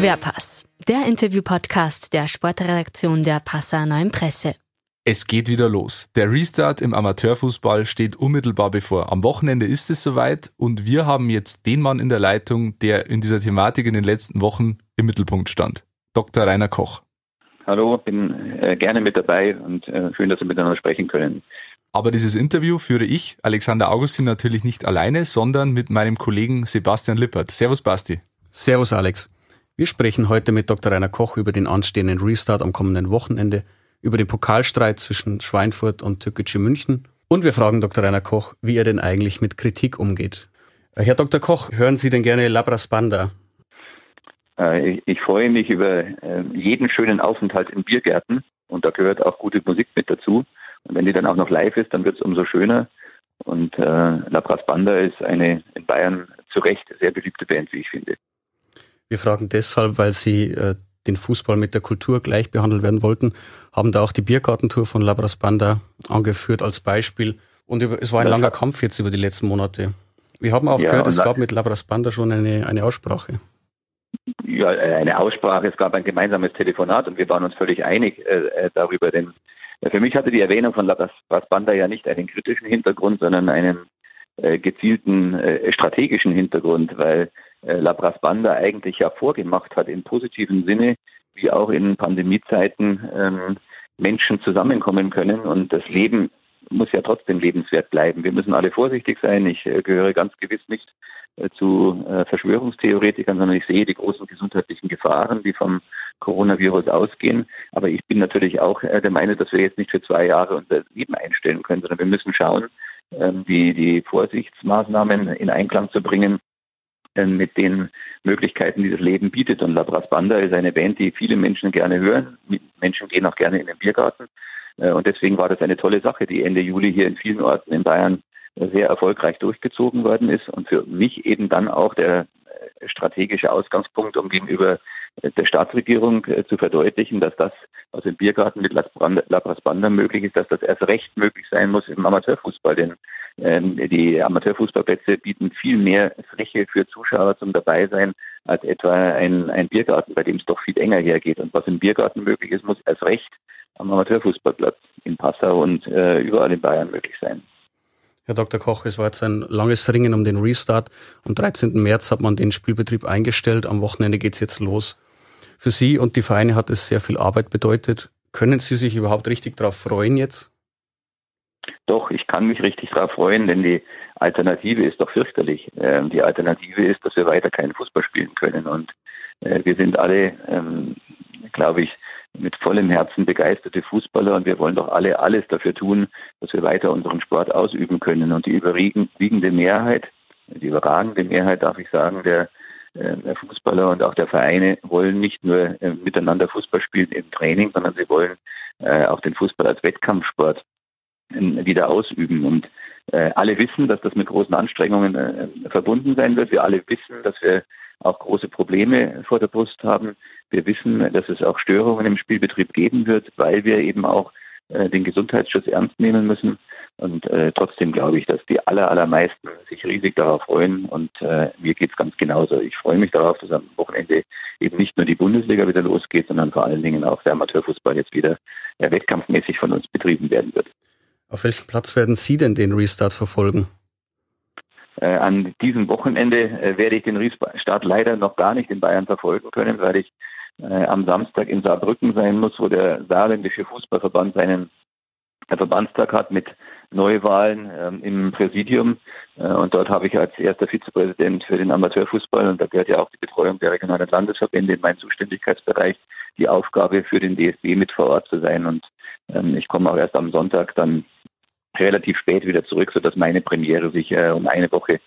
Querpass, der Interview-Podcast der Sportredaktion der Passauer Neuen Presse. Es geht wieder los. Der Restart im Amateurfußball steht unmittelbar bevor. Am Wochenende ist es soweit und wir haben jetzt den Mann in der Leitung, der in dieser Thematik in den letzten Wochen im Mittelpunkt stand. Dr. Rainer Koch. Hallo, bin äh, gerne mit dabei und äh, schön, dass wir miteinander sprechen können. Aber dieses Interview führe ich, Alexander Augustin, natürlich nicht alleine, sondern mit meinem Kollegen Sebastian Lippert. Servus, Basti. Servus, Alex. Wir sprechen heute mit Dr. Rainer Koch über den anstehenden Restart am kommenden Wochenende, über den Pokalstreit zwischen Schweinfurt und Türkische München und wir fragen Dr. Rainer Koch, wie er denn eigentlich mit Kritik umgeht. Äh, Herr Dr. Koch, hören Sie denn gerne Labras Banda? Äh, ich, freue mich über äh, jeden schönen Aufenthalt in Biergärten und da gehört auch gute Musik mit dazu. Und wenn die dann auch noch live ist, dann wird es umso schöner. Und äh, La Brass Banda ist eine in Bayern zu Recht sehr beliebte Band, wie ich finde. Wir fragen deshalb, weil Sie äh, den Fußball mit der Kultur gleich behandelt werden wollten, haben da auch die Biergartentour von La Brass Banda angeführt als Beispiel. Und über, es war ein ja. langer Kampf jetzt über die letzten Monate. Wir haben auch ja, gehört, es gab mit La Brass Banda schon eine, eine Aussprache. Ja, eine Aussprache, es gab ein gemeinsames Telefonat und wir waren uns völlig einig äh, äh darüber, denn für mich hatte die Erwähnung von Labras Banda ja nicht einen kritischen Hintergrund, sondern einen äh, gezielten äh, strategischen Hintergrund, weil äh, Labras Banda eigentlich ja vorgemacht hat im positiven Sinne, wie auch in Pandemiezeiten ähm, Menschen zusammenkommen können und das Leben muss ja trotzdem lebenswert bleiben. Wir müssen alle vorsichtig sein. Ich äh, gehöre ganz gewiss nicht äh, zu äh, Verschwörungstheoretikern, sondern ich sehe die großen gesundheitlichen Gefahren, die vom Coronavirus ausgehen. Aber ich bin natürlich auch äh, der Meinung, dass wir jetzt nicht für zwei Jahre unser Leben einstellen können, sondern wir müssen schauen, ähm, die, die Vorsichtsmaßnahmen in Einklang zu bringen mit den Möglichkeiten, die das Leben bietet. Und Labras Banda ist eine Band, die viele Menschen gerne hören. Menschen gehen auch gerne in den Biergarten. Und deswegen war das eine tolle Sache, die Ende Juli hier in vielen Orten in Bayern sehr erfolgreich durchgezogen worden ist und für mich eben dann auch der strategische Ausgangspunkt, um gegenüber der Staatsregierung äh, zu verdeutlichen, dass das, was im Biergarten mit Labras Banda möglich ist, dass das erst recht möglich sein muss im Amateurfußball. Denn ähm, die Amateurfußballplätze bieten viel mehr Fläche für Zuschauer zum Dabeisein als etwa ein, ein Biergarten, bei dem es doch viel enger hergeht. Und was im Biergarten möglich ist, muss erst recht am Amateurfußballplatz in Passau und äh, überall in Bayern möglich sein. Herr Dr. Koch, es war jetzt ein langes Ringen um den Restart. Am 13. März hat man den Spielbetrieb eingestellt. Am Wochenende geht es jetzt los. Für Sie und die Vereine hat es sehr viel Arbeit bedeutet. Können Sie sich überhaupt richtig darauf freuen jetzt? Doch, ich kann mich richtig darauf freuen, denn die Alternative ist doch fürchterlich. Ähm, die Alternative ist, dass wir weiter keinen Fußball spielen können. Und äh, wir sind alle, ähm, glaube ich, mit vollem Herzen begeisterte Fußballer und wir wollen doch alle alles dafür tun, dass wir weiter unseren Sport ausüben können. Und die überwiegende Mehrheit, die überragende Mehrheit, darf ich sagen, der, äh, der Fußballer und auch der Vereine wollen nicht nur äh, miteinander Fußball spielen im Training, sondern sie wollen äh, auch den Fußball als Wettkampfsport wieder ausüben. Und alle wissen, dass das mit großen Anstrengungen verbunden sein wird. Wir alle wissen, dass wir auch große Probleme vor der Brust haben. Wir wissen, dass es auch Störungen im Spielbetrieb geben wird, weil wir eben auch äh, den Gesundheitsschutz ernst nehmen müssen. Und äh, trotzdem glaube ich, dass die aller, allermeisten sich riesig darauf freuen. Und äh, mir geht es ganz genauso. Ich freue mich darauf, dass am Wochenende eben nicht nur die Bundesliga wieder losgeht, sondern vor allen Dingen auch der Amateurfußball jetzt wieder äh, wettkampfmäßig von uns betrieben werden wird. Auf welchem Platz werden Sie denn den Restart verfolgen? Äh, an diesem Wochenende äh, werde ich den Restart leider noch gar nicht in Bayern verfolgen können, weil ich äh, am Samstag in Saarbrücken sein muss, wo der saarländische Fußballverband seinen Verbandstag hat mit Neuwahlen ähm, im Präsidium. Und dort habe ich als erster Vizepräsident für den Amateurfußball, und da gehört ja auch die Betreuung der regionalen Landesverbände in meinen Zuständigkeitsbereich, die Aufgabe für den DSB mit vor Ort zu sein. Und ähm, ich komme auch erst am Sonntag dann relativ spät wieder zurück, sodass meine Premiere sich äh, um eine Woche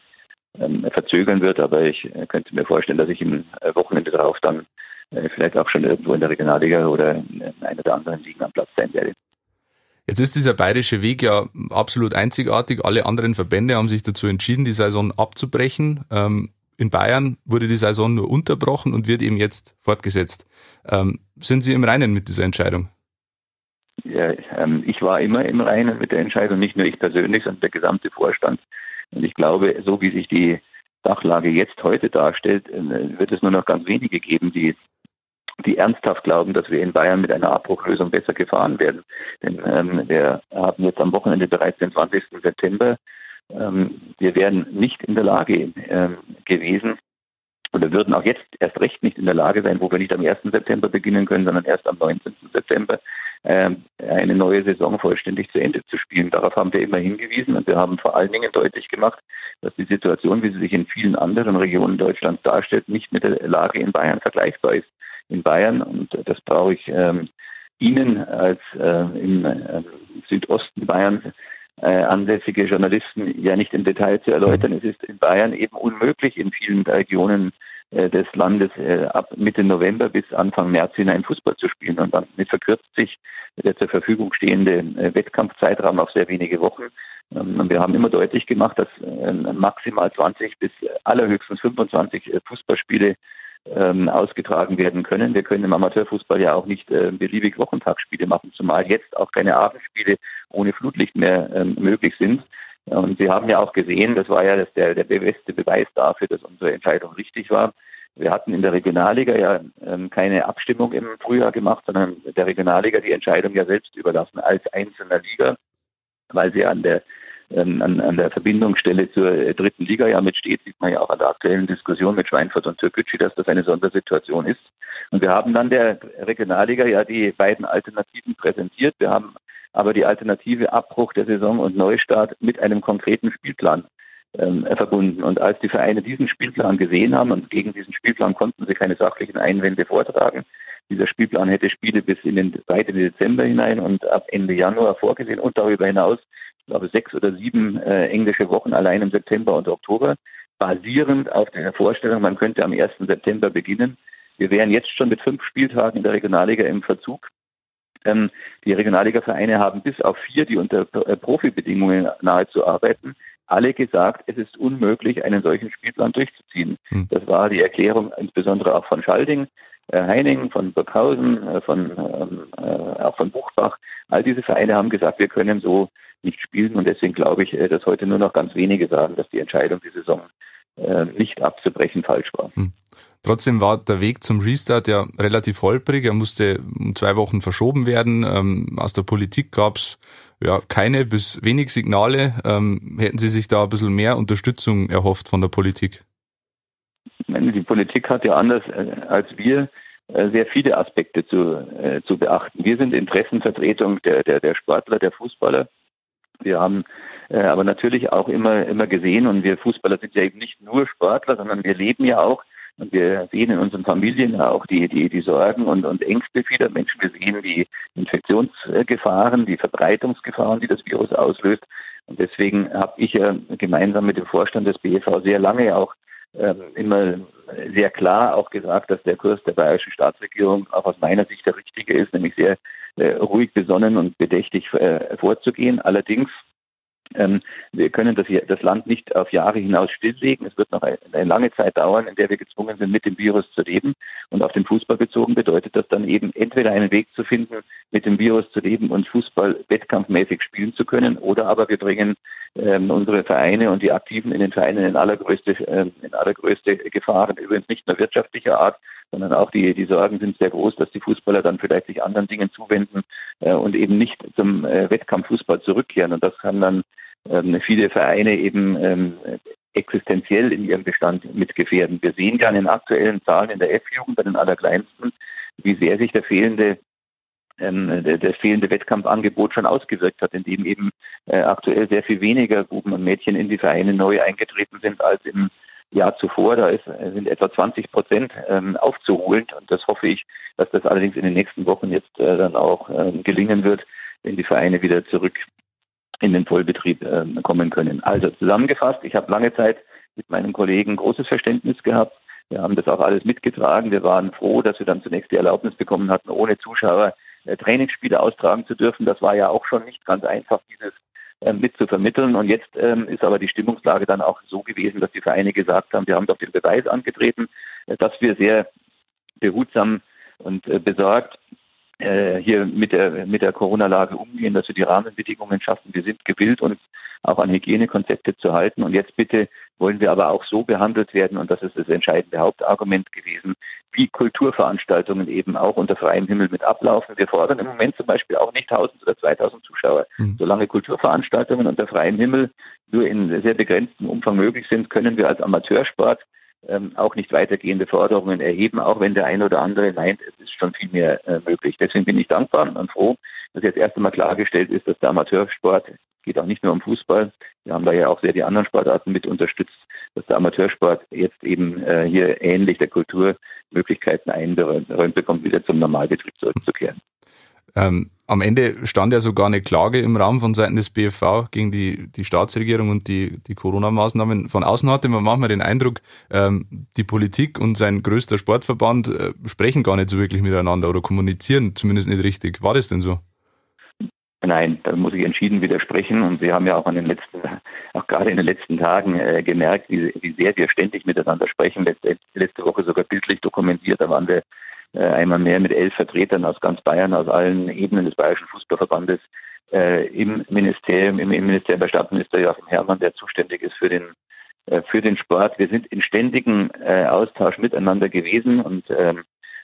ähm, verzögern wird. Aber ich äh, könnte mir vorstellen, dass ich im äh, Wochenende darauf dann äh, vielleicht auch schon irgendwo in der Regionalliga oder in einer der anderen Ligen am Platz sein werde. Jetzt ist dieser bayerische Weg ja absolut einzigartig. Alle anderen Verbände haben sich dazu entschieden, die Saison abzubrechen. Ähm, in Bayern wurde die Saison nur unterbrochen und wird eben jetzt fortgesetzt. Ähm, sind Sie im Reinen mit dieser Entscheidung? Ähm, ich war immer im Reinen mit der Entscheidung, nicht nur ich persönlich, sondern der gesamte Vorstand. Und ich glaube, so wie sich die Sachlage jetzt heute darstellt, äh, wird es nur noch ganz wenige geben, die die ernsthaft glauben, dass wir in Bayern mit einer Abbruchlösung besser gefahren werden. Denn ähm, wir haben jetzt am Wochenende bereits den 20. September. Ähm, wir wären nicht in der Lage ähm, gewesen, oder würden auch jetzt erst recht nicht in der Lage sein, wo wir nicht am 1. September beginnen können, sondern erst am 19. September eine neue Saison vollständig zu Ende zu spielen. Darauf haben wir immer hingewiesen und wir haben vor allen Dingen deutlich gemacht, dass die Situation, wie sie sich in vielen anderen Regionen Deutschlands darstellt, nicht mit der Lage in Bayern vergleichbar ist. In Bayern, und das brauche ich ähm, Ihnen als äh, im äh, Südosten Bayern äh, ansässige Journalisten ja nicht im Detail zu erläutern. Es ist in Bayern eben unmöglich, in vielen Regionen des Landes äh, ab Mitte November bis Anfang März hinein Fußball zu spielen. Und dann verkürzt sich der zur Verfügung stehende äh, Wettkampfzeitraum auf sehr wenige Wochen. Ähm, wir haben immer deutlich gemacht, dass äh, maximal 20 bis allerhöchstens 25 äh, Fußballspiele ähm, ausgetragen werden können. Wir können im Amateurfußball ja auch nicht äh, beliebig Wochentagsspiele machen, zumal jetzt auch keine Abendspiele ohne Flutlicht mehr ähm, möglich sind. Und Sie haben ja auch gesehen, das war ja das, der, der beste Beweis dafür, dass unsere Entscheidung richtig war. Wir hatten in der Regionalliga ja ähm, keine Abstimmung im Frühjahr gemacht, sondern der Regionalliga die Entscheidung ja selbst überlassen als einzelner Liga, weil sie an der ähm, an, an, der Verbindungsstelle zur äh, dritten Liga ja mitsteht, sieht man ja auch an der aktuellen Diskussion mit Schweinfurt und Türkgücü, dass das eine Sondersituation ist. Und wir haben dann der Regionalliga ja die beiden Alternativen präsentiert. Wir haben aber die Alternative Abbruch der Saison und Neustart mit einem konkreten Spielplan ähm, verbunden. Und als die Vereine diesen Spielplan gesehen haben und gegen diesen Spielplan konnten sie keine sachlichen Einwände vortragen, dieser Spielplan hätte Spiele bis in den zweiten Dezember hinein und ab Ende Januar vorgesehen und darüber hinaus ich glaube, sechs oder sieben äh, englische Wochen allein im September und Oktober, basierend auf der Vorstellung, man könnte am 1. September beginnen. Wir wären jetzt schon mit fünf Spieltagen in der Regionalliga im Verzug. Ähm, die Regionalliga-Vereine haben bis auf vier, die unter äh, Profibedingungen nahezu arbeiten, alle gesagt, es ist unmöglich, einen solchen Spielplan durchzuziehen. Hm. Das war die Erklärung insbesondere auch von Schalding, äh, Heining, von Burghausen, äh, von, ähm, äh, auch von Buchbach. All diese Vereine haben gesagt, wir können so nicht spielen. Und deswegen glaube ich, äh, dass heute nur noch ganz wenige sagen, dass die Entscheidung, die Saison äh, nicht abzubrechen, falsch war. Hm. Trotzdem war der Weg zum Restart ja relativ holprig. Er musste um zwei Wochen verschoben werden. Ähm, aus der Politik gab es ja keine bis wenig Signale. Ähm, hätten Sie sich da ein bisschen mehr Unterstützung erhofft von der Politik? Die Politik hat ja anders äh, als wir sehr viele Aspekte zu, zu beachten. Wir sind Interessenvertretung der, der, der Sportler, der Fußballer. Wir haben äh, aber natürlich auch immer, immer gesehen, und wir Fußballer sind ja eben nicht nur Sportler, sondern wir leben ja auch und wir sehen in unseren Familien ja auch die, die, die Sorgen und, und Ängste vieler Menschen. Wir sehen die Infektionsgefahren, die Verbreitungsgefahren, die das Virus auslöst. Und deswegen habe ich ja gemeinsam mit dem Vorstand des BFV sehr lange auch immer sehr klar auch gesagt, dass der Kurs der bayerischen Staatsregierung auch aus meiner Sicht der richtige ist, nämlich sehr äh, ruhig, besonnen und bedächtig äh, vorzugehen. Allerdings ähm, wir können das, das, Land nicht auf Jahre hinaus stilllegen. Es wird noch eine, eine, lange Zeit dauern, in der wir gezwungen sind, mit dem Virus zu leben. Und auf den Fußball bezogen bedeutet das dann eben entweder einen Weg zu finden, mit dem Virus zu leben und Fußball wettkampfmäßig spielen zu können, oder aber wir bringen ähm, unsere Vereine und die Aktiven in den Vereinen in allergrößte, äh, in allergrößte Gefahren, übrigens nicht nur wirtschaftlicher Art, sondern auch die, die Sorgen sind sehr groß, dass die Fußballer dann vielleicht sich anderen Dingen zuwenden äh, und eben nicht zum äh, Wettkampffußball zurückkehren. Und das kann dann ähm, viele Vereine eben ähm, existenziell in ihrem Bestand mitgefährden. Wir sehen ja in den aktuellen Zahlen in der F-Jugend bei den Allerkleinsten, wie sehr sich der fehlende ähm, fehlende Wettkampfangebot schon ausgewirkt hat, indem eben äh, aktuell sehr viel weniger Buben und Mädchen in die Vereine neu eingetreten sind als im Jahr zuvor. Da ist, sind etwa 20 Prozent ähm, aufzuholen und das hoffe ich, dass das allerdings in den nächsten Wochen jetzt äh, dann auch ähm, gelingen wird, wenn die Vereine wieder zurück in den Vollbetrieb ähm, kommen können. Also zusammengefasst, ich habe lange Zeit mit meinem Kollegen großes Verständnis gehabt. Wir haben das auch alles mitgetragen. Wir waren froh, dass wir dann zunächst die Erlaubnis bekommen hatten, ohne Zuschauer äh, Trainingsspiele austragen zu dürfen. Das war ja auch schon nicht ganz einfach, dieses äh, mit zu vermitteln. Und jetzt ähm, ist aber die Stimmungslage dann auch so gewesen, dass die Vereine gesagt haben, wir haben doch den Beweis angetreten, äh, dass wir sehr behutsam und äh, besorgt hier mit der, mit der Corona-Lage umgehen, dass wir die Rahmenbedingungen schaffen. Wir sind gewillt, uns auch an Hygienekonzepte zu halten. Und jetzt bitte wollen wir aber auch so behandelt werden, und das ist das entscheidende Hauptargument gewesen, wie Kulturveranstaltungen eben auch unter freiem Himmel mit ablaufen. Wir fordern im Moment zum Beispiel auch nicht 1000 oder 2000 Zuschauer. Mhm. Solange Kulturveranstaltungen unter freiem Himmel nur in sehr begrenztem Umfang möglich sind, können wir als Amateursport ähm, auch nicht weitergehende Forderungen erheben, auch wenn der eine oder andere meint, es ist schon viel mehr äh, möglich. Deswegen bin ich dankbar und froh, dass jetzt erst einmal klargestellt ist, dass der Amateursport geht auch nicht nur um Fußball. Wir haben da ja auch sehr die anderen Sportarten mit unterstützt, dass der Amateursport jetzt eben äh, hier ähnlich der Kultur Möglichkeiten eingeräumt bekommt, wieder zum Normalbetrieb zurückzukehren. Ähm, am Ende stand ja sogar eine Klage im Raum von Seiten des BFV gegen die, die Staatsregierung und die, die Corona-Maßnahmen. Von außen hatte man manchmal den Eindruck, ähm, die Politik und sein größter Sportverband äh, sprechen gar nicht so wirklich miteinander oder kommunizieren zumindest nicht richtig. War das denn so? Nein, da muss ich entschieden widersprechen. Und Sie haben ja auch an den letzten, auch gerade in den letzten Tagen äh, gemerkt, wie, wie sehr wir ständig miteinander sprechen. Letzte, letzte Woche sogar bildlich dokumentiert. Da waren wir einmal mehr mit elf Vertretern aus ganz Bayern, aus allen Ebenen des Bayerischen Fußballverbandes äh, im Ministerium, im, im Ministerium bei Staatsminister Joachim Herrmann, der zuständig ist für den äh, für den Sport. Wir sind in ständigem äh, Austausch miteinander gewesen und ähm,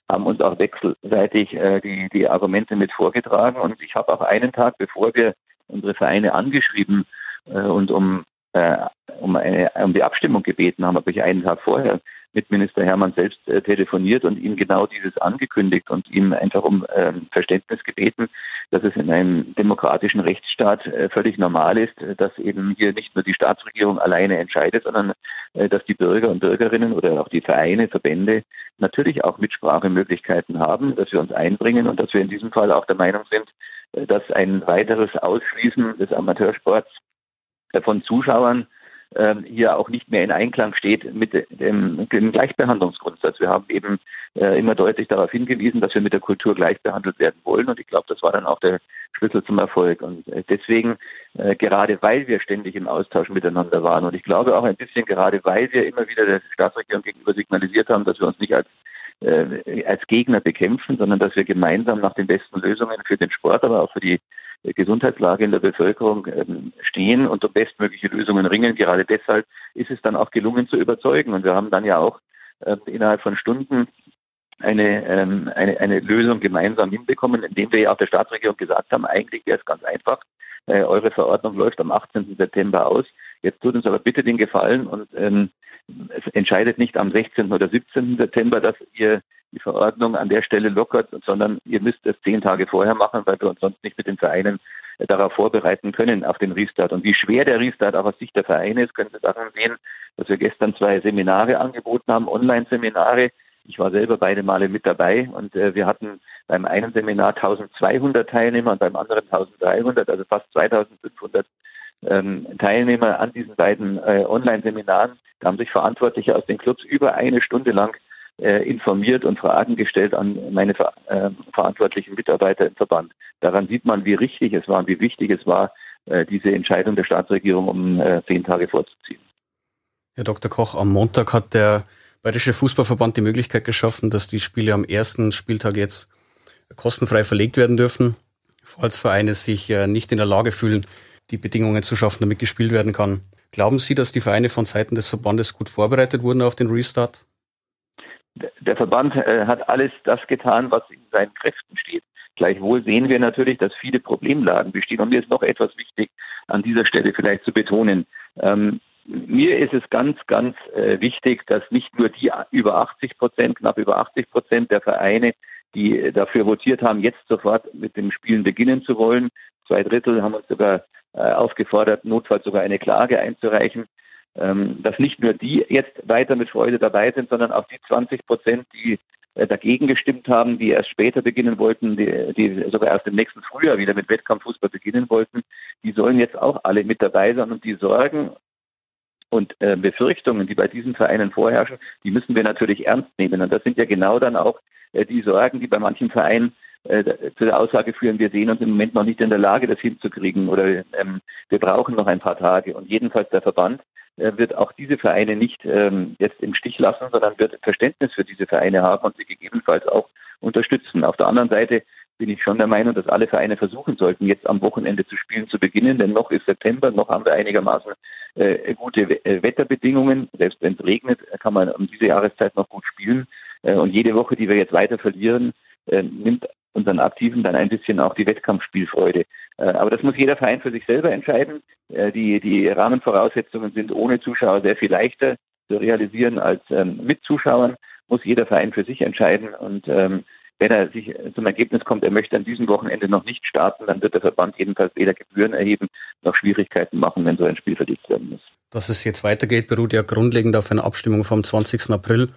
haben uns auch wechselseitig äh, die, die Argumente mit vorgetragen. Und ich habe auch einen Tag, bevor wir unsere Vereine angeschrieben äh, und um, äh, um, eine, um die Abstimmung gebeten haben, habe ich einen Tag vorher mit Minister Hermann selbst äh, telefoniert und ihm genau dieses angekündigt und ihm einfach um äh, Verständnis gebeten, dass es in einem demokratischen Rechtsstaat äh, völlig normal ist, äh, dass eben hier nicht nur die Staatsregierung alleine entscheidet, sondern äh, dass die Bürger und Bürgerinnen oder auch die Vereine, Verbände natürlich auch Mitsprachemöglichkeiten haben, dass wir uns einbringen und dass wir in diesem Fall auch der Meinung sind, äh, dass ein weiteres Ausschließen des Amateursports von Zuschauern hier auch nicht mehr in Einklang steht mit dem, dem Gleichbehandlungsgrundsatz. Wir haben eben äh, immer deutlich darauf hingewiesen, dass wir mit der Kultur gleich behandelt werden wollen und ich glaube, das war dann auch der Schlüssel zum Erfolg. Und äh, deswegen, äh, gerade weil wir ständig im Austausch miteinander waren und ich glaube auch ein bisschen gerade weil wir immer wieder der Staatsregierung gegenüber signalisiert haben, dass wir uns nicht als als Gegner bekämpfen, sondern dass wir gemeinsam nach den besten Lösungen für den Sport, aber auch für die Gesundheitslage in der Bevölkerung ähm, stehen und um bestmögliche Lösungen ringen. Gerade deshalb ist es dann auch gelungen zu überzeugen. Und wir haben dann ja auch ähm, innerhalb von Stunden eine, ähm, eine, eine Lösung gemeinsam hinbekommen, indem wir ja auch der Staatsregierung gesagt haben, eigentlich wäre es ganz einfach. Äh, eure Verordnung läuft am 18. September aus. Jetzt tut uns aber bitte den Gefallen und ähm, es entscheidet nicht am 16. oder 17. September, dass ihr die Verordnung an der Stelle lockert, sondern ihr müsst es zehn Tage vorher machen, weil wir uns sonst nicht mit den Vereinen äh, darauf vorbereiten können auf den Restart. Und wie schwer der Restart auch aus Sicht der Vereine ist, können Sie daran sehen, dass wir gestern zwei Seminare angeboten haben, Online-Seminare. Ich war selber beide Male mit dabei und äh, wir hatten beim einen Seminar 1200 Teilnehmer und beim anderen 1300, also fast 2500 ähm, Teilnehmer an diesen beiden äh, Online-Seminaren. Da haben sich Verantwortliche aus den Clubs über eine Stunde lang äh, informiert und Fragen gestellt an meine ver äh, verantwortlichen Mitarbeiter im Verband. Daran sieht man, wie richtig es war und wie wichtig es war, äh, diese Entscheidung der Staatsregierung um zehn Tage vorzuziehen. Herr Dr. Koch, am Montag hat der Bayerische Fußballverband die Möglichkeit geschaffen, dass die Spiele am ersten Spieltag jetzt kostenfrei verlegt werden dürfen, falls Vereine sich nicht in der Lage fühlen, die Bedingungen zu schaffen, damit gespielt werden kann. Glauben Sie, dass die Vereine von Seiten des Verbandes gut vorbereitet wurden auf den Restart? Der Verband äh, hat alles das getan, was in seinen Kräften steht. Gleichwohl sehen wir natürlich, dass viele Problemlagen bestehen. Und mir ist noch etwas wichtig, an dieser Stelle vielleicht zu betonen. Ähm, mir ist es ganz, ganz äh, wichtig, dass nicht nur die über 80 Prozent, knapp über 80 Prozent der Vereine, die dafür votiert haben, jetzt sofort mit dem Spielen beginnen zu wollen. Zwei Drittel haben uns sogar aufgefordert, notfalls sogar eine Klage einzureichen, ähm, dass nicht nur die jetzt weiter mit Freude dabei sind, sondern auch die 20 Prozent, die äh, dagegen gestimmt haben, die erst später beginnen wollten, die, die sogar erst im nächsten Frühjahr wieder mit Wettkampffußball beginnen wollten, die sollen jetzt auch alle mit dabei sein und die Sorgen und äh, Befürchtungen, die bei diesen Vereinen vorherrschen, die müssen wir natürlich ernst nehmen. Und das sind ja genau dann auch äh, die Sorgen, die bei manchen Vereinen äh, zu der Aussage führen, wir sehen uns im Moment noch nicht in der Lage, das hinzukriegen oder ähm, wir brauchen noch ein paar Tage. Und jedenfalls der Verband äh, wird auch diese Vereine nicht ähm, jetzt im Stich lassen, sondern wird Verständnis für diese Vereine haben und sie gegebenenfalls auch unterstützen. Auf der anderen Seite bin ich schon der Meinung, dass alle Vereine versuchen sollten, jetzt am Wochenende zu spielen zu beginnen, denn noch ist September, noch haben wir einigermaßen äh, gute äh, Wetterbedingungen. Selbst wenn es regnet, kann man um diese Jahreszeit noch gut spielen. Äh, und jede Woche, die wir jetzt weiter verlieren, äh, nimmt unseren Aktiven dann ein bisschen auch die Wettkampfspielfreude. Äh, aber das muss jeder Verein für sich selber entscheiden. Äh, die, die Rahmenvoraussetzungen sind ohne Zuschauer sehr viel leichter zu realisieren als ähm, mit Zuschauern. Muss jeder Verein für sich entscheiden. Und ähm, wenn er sich zum Ergebnis kommt, er möchte an diesem Wochenende noch nicht starten, dann wird der Verband jedenfalls weder Gebühren erheben noch Schwierigkeiten machen, wenn so ein Spiel verlegt werden muss. Dass es jetzt weitergeht, beruht ja grundlegend auf einer Abstimmung vom 20. April.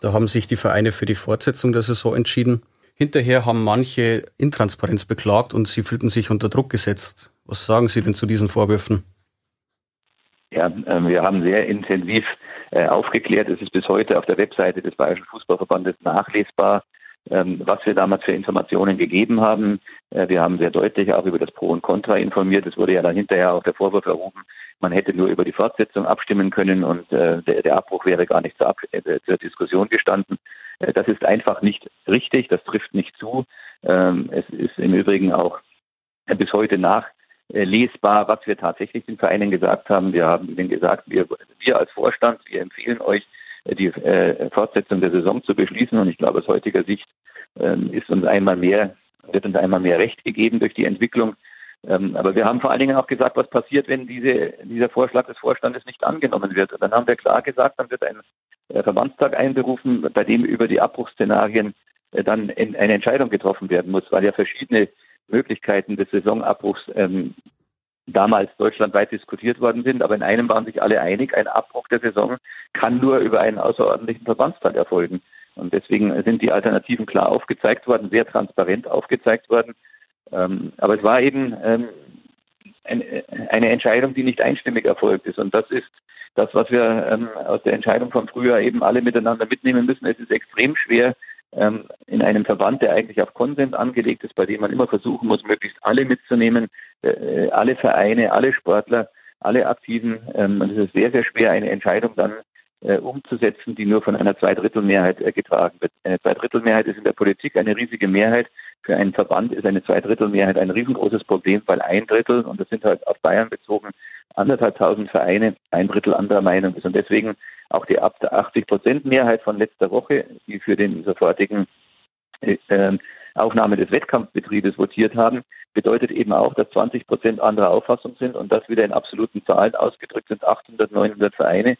Da haben sich die Vereine für die Fortsetzung der Saison entschieden. Hinterher haben manche Intransparenz beklagt und sie fühlten sich unter Druck gesetzt. Was sagen Sie denn zu diesen Vorwürfen? Ja, äh, wir haben sehr intensiv äh, aufgeklärt. Es ist bis heute auf der Webseite des Bayerischen Fußballverbandes nachlesbar, ähm, was wir damals für Informationen gegeben haben. Äh, wir haben sehr deutlich auch über das Pro und Contra informiert. Es wurde ja dann hinterher auch der Vorwurf erhoben, man hätte nur über die Fortsetzung abstimmen können und äh, der, Abbruch wäre gar nicht zur, äh, zur Diskussion gestanden. Das ist einfach nicht richtig, das trifft nicht zu. Ähm, es ist im Übrigen auch bis heute nachlesbar, was wir tatsächlich den Vereinen gesagt haben. Wir haben ihnen gesagt, wir, wir als Vorstand, wir empfehlen euch, die äh, Fortsetzung der Saison zu beschließen. Und ich glaube, aus heutiger Sicht ähm, ist uns einmal mehr, wird uns einmal mehr Recht gegeben durch die Entwicklung. Ähm, aber wir haben vor allen Dingen auch gesagt, was passiert, wenn diese, dieser Vorschlag des Vorstandes nicht angenommen wird. Und dann haben wir klar gesagt, dann wird ein äh, Verbandstag einberufen, bei dem über die Abbruchsszenarien äh, dann in, eine Entscheidung getroffen werden muss, weil ja verschiedene Möglichkeiten des Saisonabbruchs ähm, damals deutschlandweit diskutiert worden sind. Aber in einem waren sich alle einig, ein Abbruch der Saison kann nur über einen außerordentlichen Verbandstag erfolgen. Und deswegen sind die Alternativen klar aufgezeigt worden, sehr transparent aufgezeigt worden. Ähm, aber es war eben ähm, ein, eine Entscheidung, die nicht einstimmig erfolgt ist. Und das ist das, was wir ähm, aus der Entscheidung vom Frühjahr eben alle miteinander mitnehmen müssen. Es ist extrem schwer, ähm, in einem Verband, der eigentlich auf Konsens angelegt ist, bei dem man immer versuchen muss, möglichst alle mitzunehmen, äh, alle Vereine, alle Sportler, alle Aktiven. Ähm, und es ist sehr, sehr schwer, eine Entscheidung dann umzusetzen, die nur von einer Zweidrittelmehrheit äh, getragen wird. Eine Zweidrittelmehrheit ist in der Politik eine riesige Mehrheit. Für einen Verband ist eine Zweidrittelmehrheit ein riesengroßes Problem, weil ein Drittel, und das sind halt auf Bayern bezogen, anderthalbtausend Vereine, ein Drittel anderer Meinung ist. Und deswegen auch die ab 80 Prozent Mehrheit von letzter Woche, die für den sofortigen äh, Aufnahme des Wettkampfbetriebes votiert haben, bedeutet eben auch, dass 20 Prozent anderer Auffassung sind und das wieder in absoluten Zahlen ausgedrückt sind 800, 900 Vereine.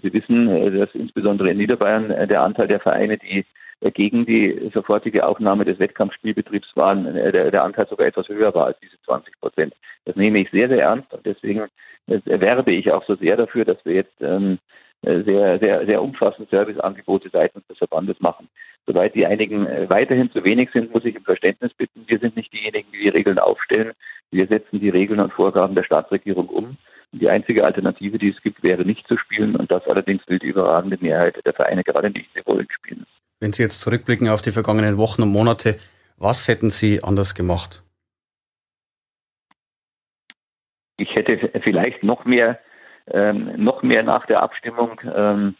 Sie wissen, äh, dass insbesondere in Niederbayern äh, der Anteil der Vereine, die äh, gegen die sofortige Aufnahme des Wettkampfspielbetriebs waren, der, der Anteil sogar etwas höher war als diese 20 Prozent. Das nehme ich sehr, sehr ernst und deswegen erwerbe ich auch so sehr dafür, dass wir jetzt ähm, sehr, sehr, sehr umfassend Serviceangebote seitens des Verbandes machen. Soweit die einigen weiterhin zu wenig sind, muss ich im Verständnis bitten. Wir sind nicht diejenigen, die die Regeln aufstellen. Wir setzen die Regeln und Vorgaben der Staatsregierung um. Die einzige Alternative, die es gibt, wäre nicht zu spielen. Und das allerdings will die überragende Mehrheit der Vereine gerade nicht. Sie wollen spielen. Wenn Sie jetzt zurückblicken auf die vergangenen Wochen und Monate, was hätten Sie anders gemacht? Ich hätte vielleicht noch mehr, ähm, noch mehr nach der Abstimmung ähm,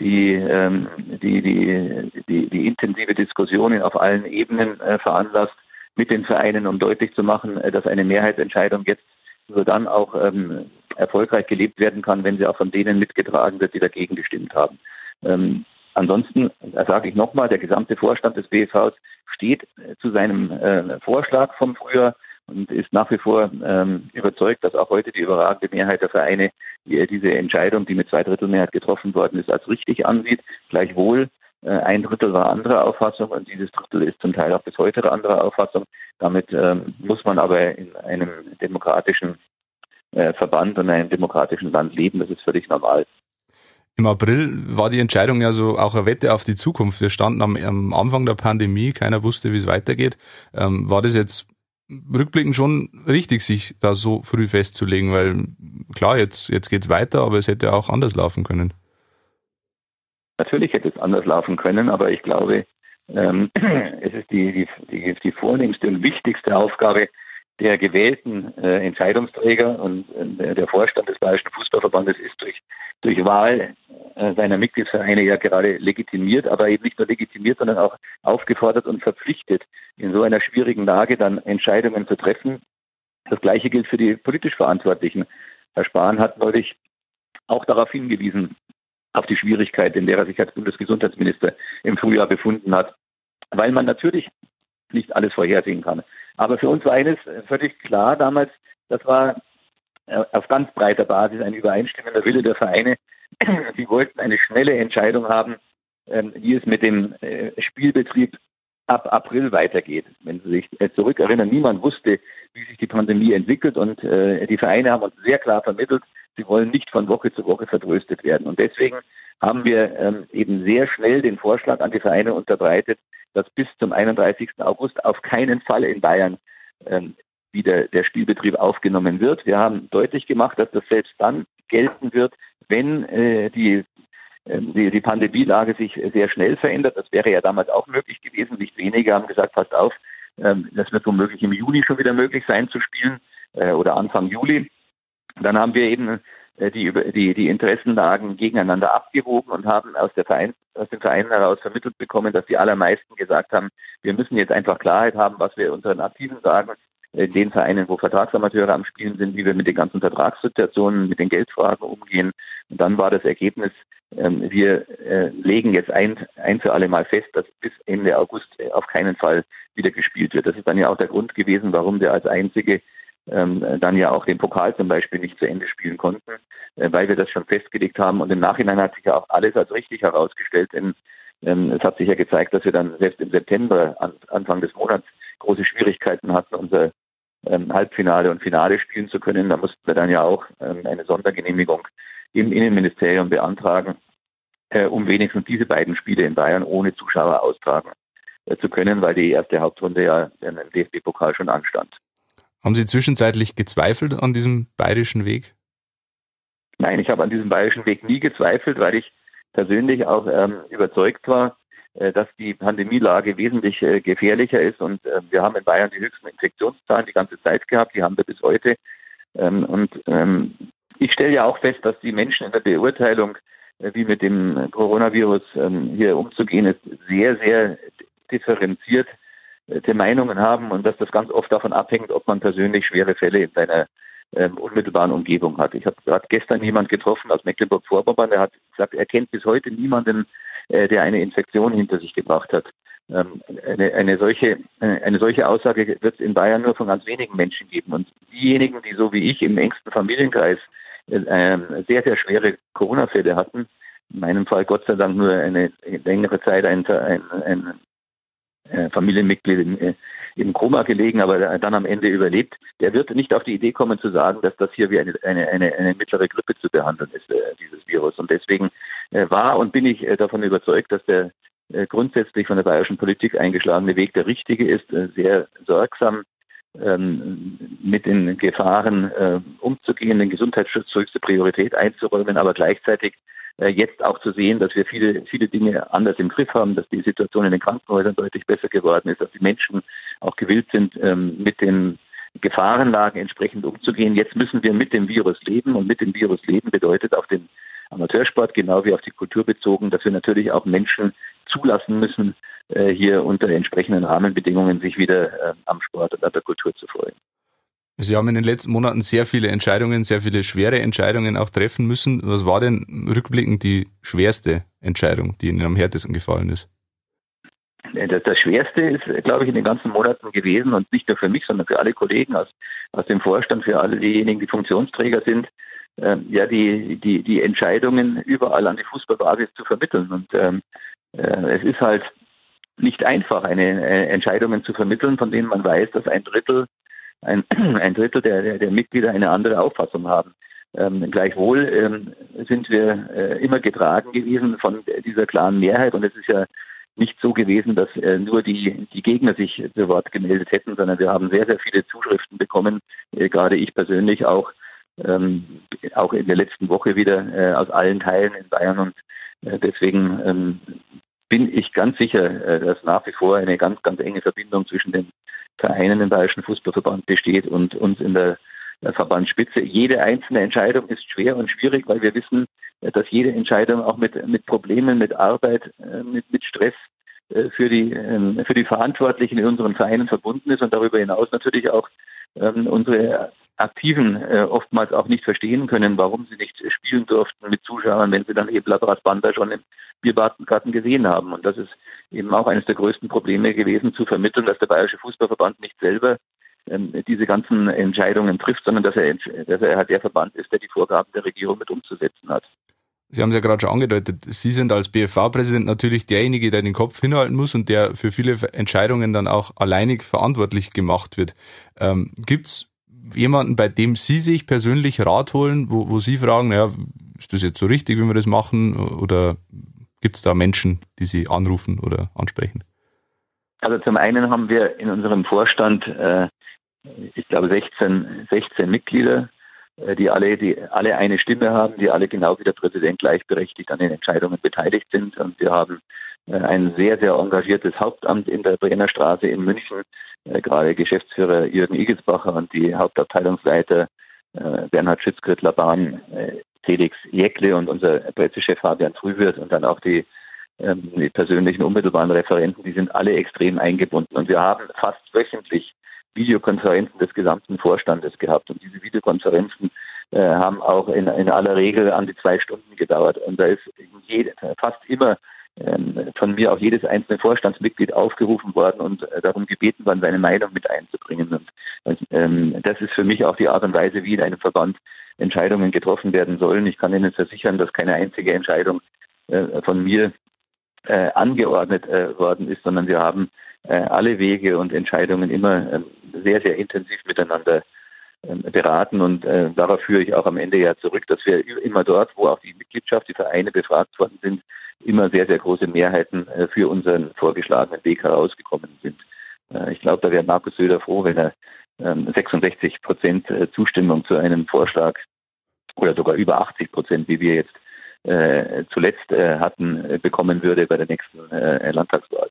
die, ähm, die, die, die, die, intensive Diskussionen auf allen Ebenen äh, veranlasst mit den Vereinen, um deutlich zu machen, äh, dass eine Mehrheitsentscheidung jetzt nur dann auch ähm, erfolgreich gelebt werden kann, wenn sie auch von denen mitgetragen wird, die dagegen gestimmt haben. Ähm, ansonsten sage ich nochmal, der gesamte Vorstand des BFVs steht äh, zu seinem äh, Vorschlag vom Frühjahr und ist nach wie vor ähm, überzeugt, dass auch heute die überragende Mehrheit der Vereine die, diese Entscheidung, die mit zwei Drittel Mehrheit getroffen worden ist, als richtig ansieht. Gleichwohl äh, ein Drittel war anderer Auffassung und dieses Drittel ist zum Teil auch bis heute anderer Auffassung. Damit ähm, muss man aber in einem demokratischen äh, Verband und einem demokratischen Land leben. Das ist völlig normal. Im April war die Entscheidung ja so auch eine Wette auf die Zukunft. Wir standen am, am Anfang der Pandemie, keiner wusste, wie es weitergeht. Ähm, war das jetzt rückblickend schon richtig, sich da so früh festzulegen? Weil klar, jetzt, jetzt geht es weiter, aber es hätte auch anders laufen können. Natürlich hätte es anders laufen können, aber ich glaube, ähm, es ist die, die, die vornehmste und wichtigste Aufgabe der gewählten äh, Entscheidungsträger und äh, der Vorstand des Bayerischen Fußballverbandes ist durch, durch Wahl äh, seiner Mitgliedsvereine ja gerade legitimiert, aber eben nicht nur legitimiert, sondern auch aufgefordert und verpflichtet, in so einer schwierigen Lage dann Entscheidungen zu treffen. Das Gleiche gilt für die politisch Verantwortlichen. Herr Spahn hat neulich auch darauf hingewiesen, auf die Schwierigkeit, in der er sich als Bundesgesundheitsminister im Frühjahr befunden hat, weil man natürlich nicht alles vorhersehen kann. Aber für uns war eines völlig klar damals, das war äh, auf ganz breiter Basis ein übereinstimmender Wille der Vereine. Sie wollten eine schnelle Entscheidung haben, ähm, wie es mit dem äh, Spielbetrieb ab April weitergeht. Wenn Sie sich äh, zurückerinnern, niemand wusste, wie sich die Pandemie entwickelt und die Vereine haben uns sehr klar vermittelt, sie wollen nicht von Woche zu Woche vertröstet werden. Und deswegen haben wir ähm, eben sehr schnell den Vorschlag an die Vereine unterbreitet, dass bis zum 31. August auf keinen Fall in Bayern ähm, wieder der Spielbetrieb aufgenommen wird. Wir haben deutlich gemacht, dass das selbst dann gelten wird, wenn äh, die, äh, die, die Pandemielage sich sehr schnell verändert. Das wäre ja damals auch möglich gewesen. Nicht wenige haben gesagt, passt auf, ähm, das wird womöglich im Juni schon wieder möglich sein zu spielen äh, oder Anfang Juli. Dann haben wir eben äh, die, die, die Interessenlagen gegeneinander abgewogen und haben aus, der Verein, aus den Vereinen heraus vermittelt bekommen, dass die allermeisten gesagt haben, wir müssen jetzt einfach Klarheit haben, was wir unseren Aktiven sagen, in äh, den Vereinen, wo Vertragsamateure am Spielen sind, wie wir mit den ganzen Vertragssituationen, mit den Geldfragen umgehen. Und dann war das Ergebnis, ähm, wir äh, legen jetzt ein, ein für alle Mal fest, dass bis Ende August auf keinen Fall wieder gespielt wird. Das ist dann ja auch der Grund gewesen, warum wir als einzige ähm, dann ja auch den Pokal zum Beispiel nicht zu Ende spielen konnten, äh, weil wir das schon festgelegt haben. Und im Nachhinein hat sich ja auch alles als richtig herausgestellt, denn ähm, es hat sich ja gezeigt, dass wir dann selbst im September, an, Anfang des Monats, große Schwierigkeiten hatten, unser ähm, Halbfinale und Finale spielen zu können. Da mussten wir dann ja auch ähm, eine Sondergenehmigung im Innenministerium beantragen, äh, um wenigstens diese beiden Spiele in Bayern ohne Zuschauer austragen äh, zu können, weil die erste Hauptrunde ja im DFB-Pokal schon anstand. Haben Sie zwischenzeitlich gezweifelt an diesem bayerischen Weg? Nein, ich habe an diesem bayerischen Weg nie gezweifelt, weil ich persönlich auch ähm, überzeugt war, dass die Pandemielage wesentlich äh, gefährlicher ist. Und äh, wir haben in Bayern die höchsten Infektionszahlen die ganze Zeit gehabt, die haben wir bis heute. Ähm, und ähm, ich stelle ja auch fest, dass die Menschen in der Beurteilung, äh, wie mit dem Coronavirus ähm, hier umzugehen ist, sehr, sehr differenziert die Meinungen haben und dass das ganz oft davon abhängt, ob man persönlich schwere Fälle in seiner ähm, unmittelbaren Umgebung hat. Ich habe gerade gestern jemand getroffen aus Mecklenburg-Vorpommern, der hat gesagt, er kennt bis heute niemanden, äh, der eine Infektion hinter sich gebracht hat. Ähm, eine, eine, solche, äh, eine solche Aussage wird es in Bayern nur von ganz wenigen Menschen geben. Und diejenigen, die so wie ich im engsten Familienkreis äh, sehr, sehr schwere Corona-Fälle hatten, in meinem Fall Gott sei Dank nur eine längere Zeit ein, ein, ein äh, Familienmitglied im, Koma gelegen, aber dann am Ende überlebt, der wird nicht auf die Idee kommen zu sagen, dass das hier wie eine, eine, eine, eine mittlere Grippe zu behandeln ist, äh, dieses Virus. Und deswegen äh, war und bin ich äh, davon überzeugt, dass der äh, grundsätzlich von der bayerischen Politik eingeschlagene Weg der richtige ist, äh, sehr sorgsam ähm, mit den Gefahren äh, umzugehen, den Gesundheitsschutz höchste Priorität einzuräumen, aber gleichzeitig jetzt auch zu sehen, dass wir viele, viele Dinge anders im Griff haben, dass die Situation in den Krankenhäusern deutlich besser geworden ist, dass die Menschen auch gewillt sind, ähm, mit den Gefahrenlagen entsprechend umzugehen. Jetzt müssen wir mit dem Virus leben und mit dem Virus leben bedeutet auf den Amateursport genau wie auf die Kultur bezogen, dass wir natürlich auch Menschen zulassen müssen, äh, hier unter entsprechenden Rahmenbedingungen sich wieder äh, am Sport und an der Kultur zu freuen. Sie haben in den letzten Monaten sehr viele Entscheidungen, sehr viele schwere Entscheidungen auch treffen müssen. Was war denn rückblickend die schwerste Entscheidung, die Ihnen am härtesten gefallen ist? Das, das Schwerste ist, glaube ich, in den ganzen Monaten gewesen und nicht nur für mich, sondern für alle Kollegen aus, aus dem Vorstand, für alle diejenigen, die Funktionsträger sind, äh, ja, die, die, die Entscheidungen überall an die Fußballbasis zu vermitteln. Und ähm, äh, es ist halt nicht einfach, eine äh, Entscheidungen zu vermitteln, von denen man weiß, dass ein Drittel ein, ein Drittel der, der, der, Mitglieder eine andere Auffassung haben. Ähm, gleichwohl ähm, sind wir äh, immer getragen gewesen von dieser klaren Mehrheit und es ist ja nicht so gewesen, dass äh, nur die, die Gegner sich zu Wort gemeldet hätten, sondern wir haben sehr, sehr viele Zuschriften bekommen, äh, gerade ich persönlich auch, ähm, auch in der letzten Woche wieder äh, aus allen Teilen in Bayern und äh, deswegen ähm, bin ich ganz sicher, äh, dass nach wie vor eine ganz, ganz enge Verbindung zwischen den Vereinen im Bayerischen Fußballverband besteht und uns in der Verbandsspitze. Jede einzelne Entscheidung ist schwer und schwierig, weil wir wissen, dass jede Entscheidung auch mit, mit Problemen, mit Arbeit, mit, mit Stress für die, ähm, für die Verantwortlichen in unseren Vereinen verbunden ist und darüber hinaus natürlich auch ähm, unsere Aktiven äh, oftmals auch nicht verstehen können, warum sie nicht spielen durften mit Zuschauern, wenn sie dann eben Labras Banda schon im Biergarten gesehen haben. Und das ist eben auch eines der größten Probleme gewesen, zu vermitteln, dass der Bayerische Fußballverband nicht selber ähm, diese ganzen Entscheidungen trifft, sondern dass er, dass er halt der Verband ist, der die Vorgaben der Regierung mit umzusetzen hat. Sie haben es ja gerade schon angedeutet, Sie sind als BFV-Präsident natürlich derjenige, der den Kopf hinhalten muss und der für viele Entscheidungen dann auch alleinig verantwortlich gemacht wird. Ähm, Gibt es jemanden, bei dem Sie sich persönlich Rat holen, wo, wo Sie fragen, naja, ist das jetzt so richtig, wie wir das machen? Oder gibt es da Menschen, die Sie anrufen oder ansprechen? Also zum einen haben wir in unserem Vorstand, äh, ich glaube, 16, 16 Mitglieder, die alle, die alle eine Stimme haben, die alle genau wie der Präsident gleichberechtigt an den Entscheidungen beteiligt sind. Und wir haben äh, ein sehr, sehr engagiertes Hauptamt in der Brennerstraße in München, äh, gerade Geschäftsführer Jürgen Igelsbacher und die Hauptabteilungsleiter Bernhard Schützgrittler-Bahn, Felix Jäckle und unser Pressechef Fabian Frühwirt und dann auch die, ähm, die persönlichen unmittelbaren Referenten, die sind alle extrem eingebunden. Und wir haben fast wöchentlich Videokonferenzen des gesamten Vorstandes gehabt. Und diese Videokonferenzen äh, haben auch in, in, aller Regel an die zwei Stunden gedauert. Und da ist jede, fast immer ähm, von mir auch jedes einzelne Vorstandsmitglied aufgerufen worden und äh, darum gebeten worden, seine Meinung mit einzubringen. Und ähm, das ist für mich auch die Art und Weise, wie in einem Verband Entscheidungen getroffen werden sollen. Ich kann Ihnen versichern, dass keine einzige Entscheidung äh, von mir äh, angeordnet worden ist, sondern wir haben alle Wege und Entscheidungen immer ähm, sehr, sehr intensiv miteinander ähm, beraten und äh, darauf führe ich auch am Ende ja zurück, dass wir immer dort, wo auch die Mitgliedschaft, die Vereine befragt worden sind, immer sehr, sehr große Mehrheiten äh, für unseren vorgeschlagenen Weg herausgekommen sind. Äh, ich glaube, da wäre Markus Söder froh, wenn er 66 ähm, Prozent äh, Zustimmung zu einem Vorschlag oder sogar über 80 Prozent, wie wir jetzt äh, zuletzt äh, hatten, äh, bekommen würde bei der nächsten äh, Landtagswahl.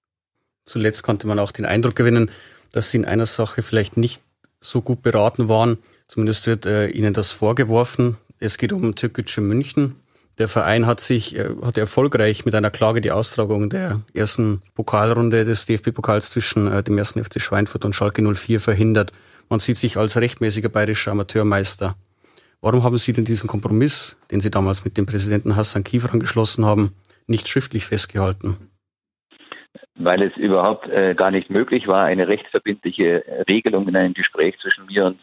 Zuletzt konnte man auch den Eindruck gewinnen, dass Sie in einer Sache vielleicht nicht so gut beraten waren. Zumindest wird äh, Ihnen das vorgeworfen. Es geht um Türkgücü München. Der Verein hat sich äh, hat erfolgreich mit einer Klage die Austragung der ersten Pokalrunde des DFB-Pokals zwischen äh, dem ersten FC Schweinfurt und Schalke 04 verhindert. Man sieht sich als rechtmäßiger bayerischer Amateurmeister. Warum haben Sie denn diesen Kompromiss, den Sie damals mit dem Präsidenten Hassan Kiefer angeschlossen haben, nicht schriftlich festgehalten? Weil es überhaupt äh, gar nicht möglich war, eine rechtsverbindliche Regelung in einem Gespräch zwischen mir und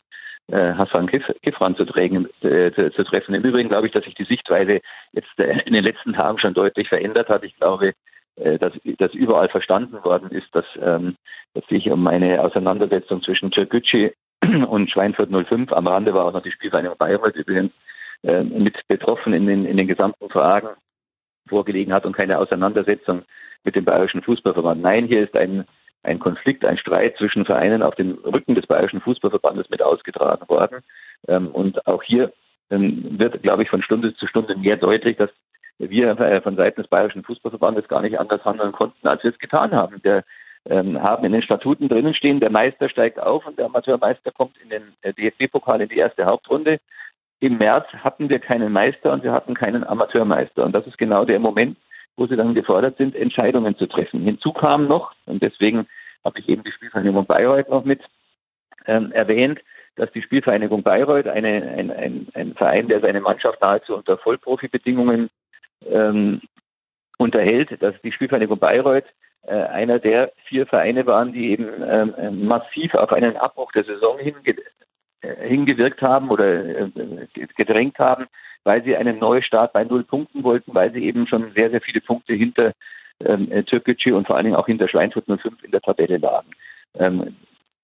äh, Hassan Kif Kifran zu, trägen, äh, zu, zu, treffen. Im Übrigen glaube ich, dass sich die Sichtweise jetzt äh, in den letzten Tagen schon deutlich verändert hat. Ich glaube, äh, dass, dass überall verstanden worden ist, dass, ähm, dass sich um eine Auseinandersetzung zwischen Türkgücü und Schweinfurt 05 am Rande war auch noch die Spielvereinigung Bayreuth übrigens äh, mit betroffen in den, in den gesamten Fragen vorgelegen hat und keine Auseinandersetzung mit dem Bayerischen Fußballverband. Nein, hier ist ein, ein Konflikt, ein Streit zwischen Vereinen auf dem Rücken des Bayerischen Fußballverbandes mit ausgetragen worden. Ähm, und auch hier ähm, wird, glaube ich, von Stunde zu Stunde mehr deutlich, dass wir äh, von Seiten des Bayerischen Fußballverbandes gar nicht anders handeln konnten, als wir es getan haben. Der ähm, haben in den Statuten drinnen stehen, der Meister steigt auf und der Amateurmeister kommt in den äh, DFB-Pokal in die erste Hauptrunde. Im März hatten wir keinen Meister und wir hatten keinen Amateurmeister. Und das ist genau der Moment, wo sie dann gefordert sind, Entscheidungen zu treffen. Hinzu kam noch, und deswegen habe ich eben die Spielvereinigung Bayreuth noch mit ähm, erwähnt, dass die Spielvereinigung Bayreuth eine, ein, ein, ein Verein, der seine Mannschaft nahezu unter Vollprofibedingungen ähm, unterhält, dass die Spielvereinigung Bayreuth äh, einer der vier Vereine waren, die eben ähm, äh, massiv auf einen Abbruch der Saison hinge äh, hingewirkt haben oder äh, gedrängt haben, weil sie einen Neustart bei null Punkten wollten, weil sie eben schon sehr, sehr viele Punkte hinter ähm, Türkgücü und vor allen Dingen auch hinter Schweinfurt 05 in der Tabelle lagen. Ähm,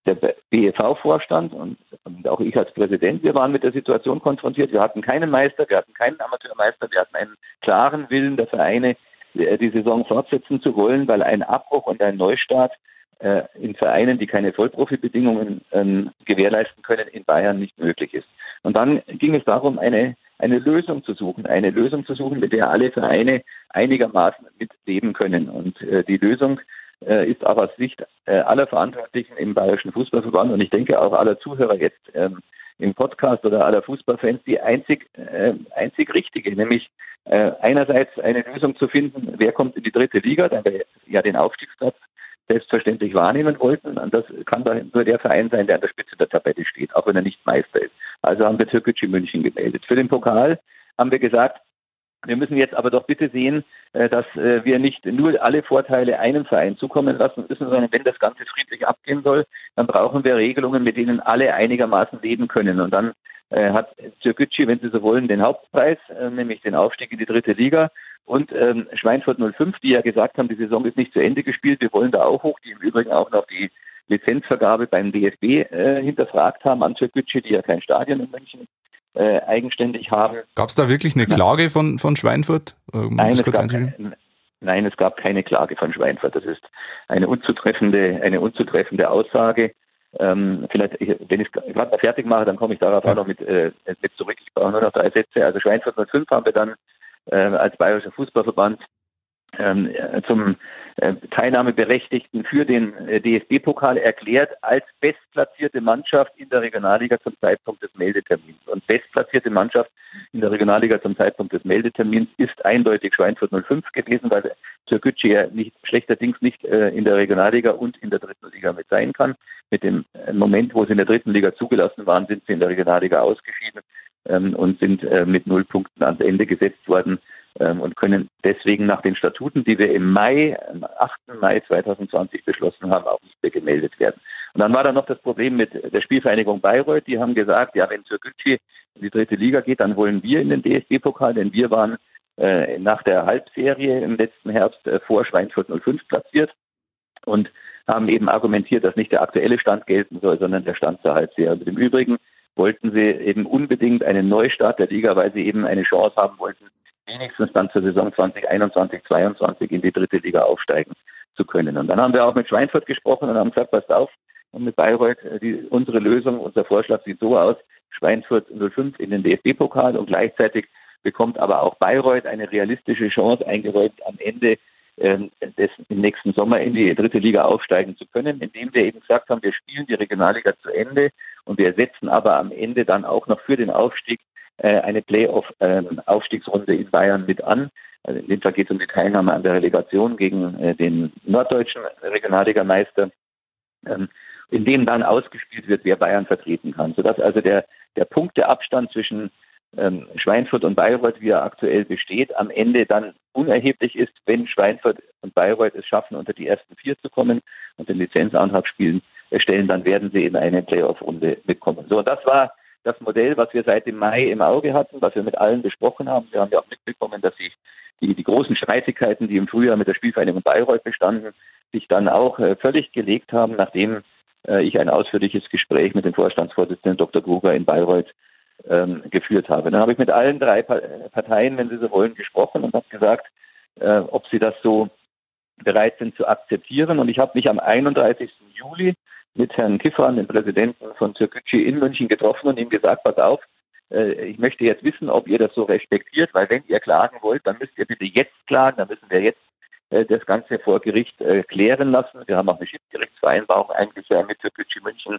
der BEV-Vorstand und, und, auch ich als Präsident, wir waren mit der Situation konfrontiert. Wir hatten keinen Meister, wir hatten keinen Amateurmeister, wir hatten einen klaren Willen der Vereine, äh, die Saison fortsetzen zu wollen, weil ein Abbruch und ein Neustart äh, in Vereinen, die keine Vollprofibedingungen ähm, gewährleisten können, in Bayern nicht möglich ist. Und dann ging es darum, eine, eine Lösung zu suchen, eine Lösung zu suchen, mit der alle Vereine einigermaßen mitleben können. Und äh, die Lösung äh, ist auch aus Sicht äh, aller Verantwortlichen im Bayerischen Fußballverband und ich denke auch aller Zuhörer jetzt ähm, im Podcast oder aller Fußballfans die einzig, äh, einzig richtige, nämlich äh, einerseits eine Lösung zu finden, wer kommt in die dritte Liga, da wir ja den Aufstiegsplatz selbstverständlich wahrnehmen wollten. Und das kann da nur der Verein sein, der an der Spitze der Tabelle steht, auch wenn er nicht Meister ist. Also haben wir Türkgücü München gemeldet. Für den Pokal haben wir gesagt, wir müssen jetzt aber doch bitte sehen, äh, dass äh, wir nicht nur alle Vorteile einem Verein zukommen lassen müssen, sondern wenn das Ganze friedlich abgehen soll, dann brauchen wir Regelungen, mit denen alle einigermaßen leben können. Und dann äh, hat Türkgücü, wenn Sie so wollen, den Hauptpreis, nämlich den Aufstieg in die dritte Liga. Und ähm, Schweinfurt 05, die ja gesagt haben, die Saison ist nicht zu Ende gespielt, wir wollen da auch hoch, die im Übrigen auch noch die Lizenzvergabe beim DFB äh, hinterfragt haben an Türkgücü, die ja kein Stadion in München äh, eigenständig haben. Gab es da wirklich eine Klage von, von Schweinfurt? Um nein, es gab, nein, es gab keine Klage von Schweinfurt. Das ist eine unzutreffende, eine unzutreffende Aussage. Ähm, vielleicht, wenn ich es gerade mal fertig mache, dann komme ich darauf auch noch mit, äh, mit zurück. Ich brauche nur noch drei Sätze. Also Schweinfurt 05 haben wir dann äh, als Bayerischer Fußballverband ähm, äh, zum äh, Teilnahmeberechtigten für den äh, DFB-Pokal erklärt als bestplatzierte Mannschaft in der Regionalliga zum Zeitpunkt des Meldetermins. Und bestplatzierte Mannschaft in der Regionalliga zum Zeitpunkt des Meldetermins ist eindeutig Schweinfurt 05 gewesen, weil Türkgücü ja nicht, schlechterdings nicht äh, in der Regionalliga und in der dritten Liga mit sein kann. Mit dem Moment, wo sie in der dritten Liga zugelassen waren, sind sie in der Regionalliga ausgeschieden ähm, und sind äh, mit null Punkten ans Ende gesetzt worden ähm, und können deswegen nach den Statuten, die wir im Mai, am 8. Mai 2020 beschlossen haben, auch nicht mehr gemeldet werden. Und dann war da noch das Problem mit der Spielvereinigung Bayreuth. Die haben gesagt, ja, wenn Türkgücü in die dritte Liga geht, dann wollen wir in den DSB-Pokal, denn wir waren äh, nach der Halbserie im letzten Herbst äh, vor Schweinfurt 05 platziert und haben eben argumentiert, dass nicht der aktuelle Stand gelten soll, sondern der Stand zur Halbserie. Und im Übrigen wollten sie eben unbedingt einen Neustart der Liga, weil sie eben eine Chance haben wollten, wenigstens dann zur Saison 2021, 2022 in die dritte Liga aufsteigen zu können. Und dann haben wir auch mit Schweinfurt gesprochen und haben gesagt, passt auf, und mit Bayreuth, äh, die, unsere Lösung, unser Vorschlag sieht so aus, Schweinfurt 05 in den DFB-Pokal und gleichzeitig bekommt aber auch Bayreuth eine realistische Chance eingeräumt, am Ende ähm, des, im nächsten Sommer in die dritte Liga aufsteigen zu können, indem wir eben gesagt haben, wir spielen die Regionalliga zu Ende und wir setzen aber am Ende dann auch noch für den Aufstieg äh, eine Playoff-Aufstiegsrunde in Bayern mit an. Also in dem Fall geht es um die Teilnahme an der Relegation gegen äh, den norddeutschen Regionalligameister, ähm, in dem dann ausgespielt wird, wer Bayern vertreten kann. Sodass also der, der Punkteabstand zwischen ähm, Schweinfurt und Bayreuth, wie er aktuell besteht, am Ende dann unerheblich ist, wenn Schweinfurt und Bayreuth es schaffen, unter die ersten vier zu kommen und den Lizenzantrag spielen, stellen, dann werden sie in eine Playoff-Runde mitkommen. So, das war das Modell, was wir seit dem Mai im Auge hatten, was wir mit allen besprochen haben. Wir haben ja auch mitbekommen, dass sich die, die großen Streitigkeiten, die im Frühjahr mit der Spielvereinigung Bayreuth bestanden, sich dann auch äh, völlig gelegt haben, nachdem äh, ich ein ausführliches Gespräch mit dem Vorstandsvorsitzenden Dr. Gruber in Bayreuth ähm, geführt habe. Dann habe ich mit allen drei Parteien, wenn Sie so wollen, gesprochen und habe gesagt, äh, ob sie das so bereit sind zu akzeptieren. Und ich habe mich am 31. Juli mit Herrn Kiffran, dem Präsidenten von Türkgücü in München getroffen und ihm gesagt, pass auf, äh, ich möchte jetzt wissen, ob ihr das so respektiert, weil wenn ihr klagen wollt, dann müsst ihr bitte jetzt klagen, dann müssen wir jetzt äh, das Ganze vor Gericht äh, klären lassen. Wir haben auch eine Schiffsgerichtsvereinbarung eigentlich mit Türkgücü München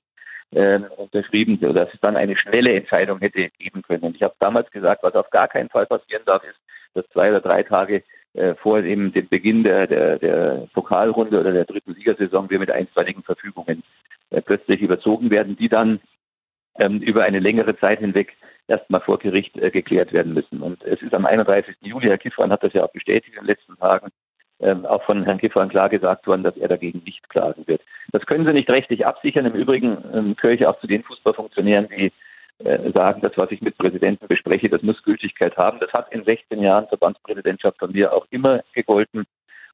ähm, unterschrieben, sodass es dann eine schnelle Entscheidung hätte geben können. Und ich habe damals gesagt, was auf gar keinen Fall passieren darf, ist, dass zwei oder drei Tage äh, vor dem, dem Beginn der, der, der Pokalrunde oder der dritten Siegersaison wir mit einstweiligen Verfügungen äh, plötzlich überzogen werden, die dann ähm, über eine längere Zeit hinweg erstmal vor Gericht äh, geklärt werden müssen. Und es ist am 31. Juli, Herr Kiffran hat das ja auch bestätigt in den letzten Tagen, ähm, auch von Herrn Kiffran klar gesagt worden, dass er dagegen nicht klagen wird. Das können Sie nicht rechtlich absichern. Im Übrigen ähm, gehöre ich auch zu den Fußballfunktionären, die sagen, das, was ich mit Präsidenten bespreche, das muss Gültigkeit haben. Das hat in 16 Jahren Verbandspräsidentschaft von mir auch immer gegolten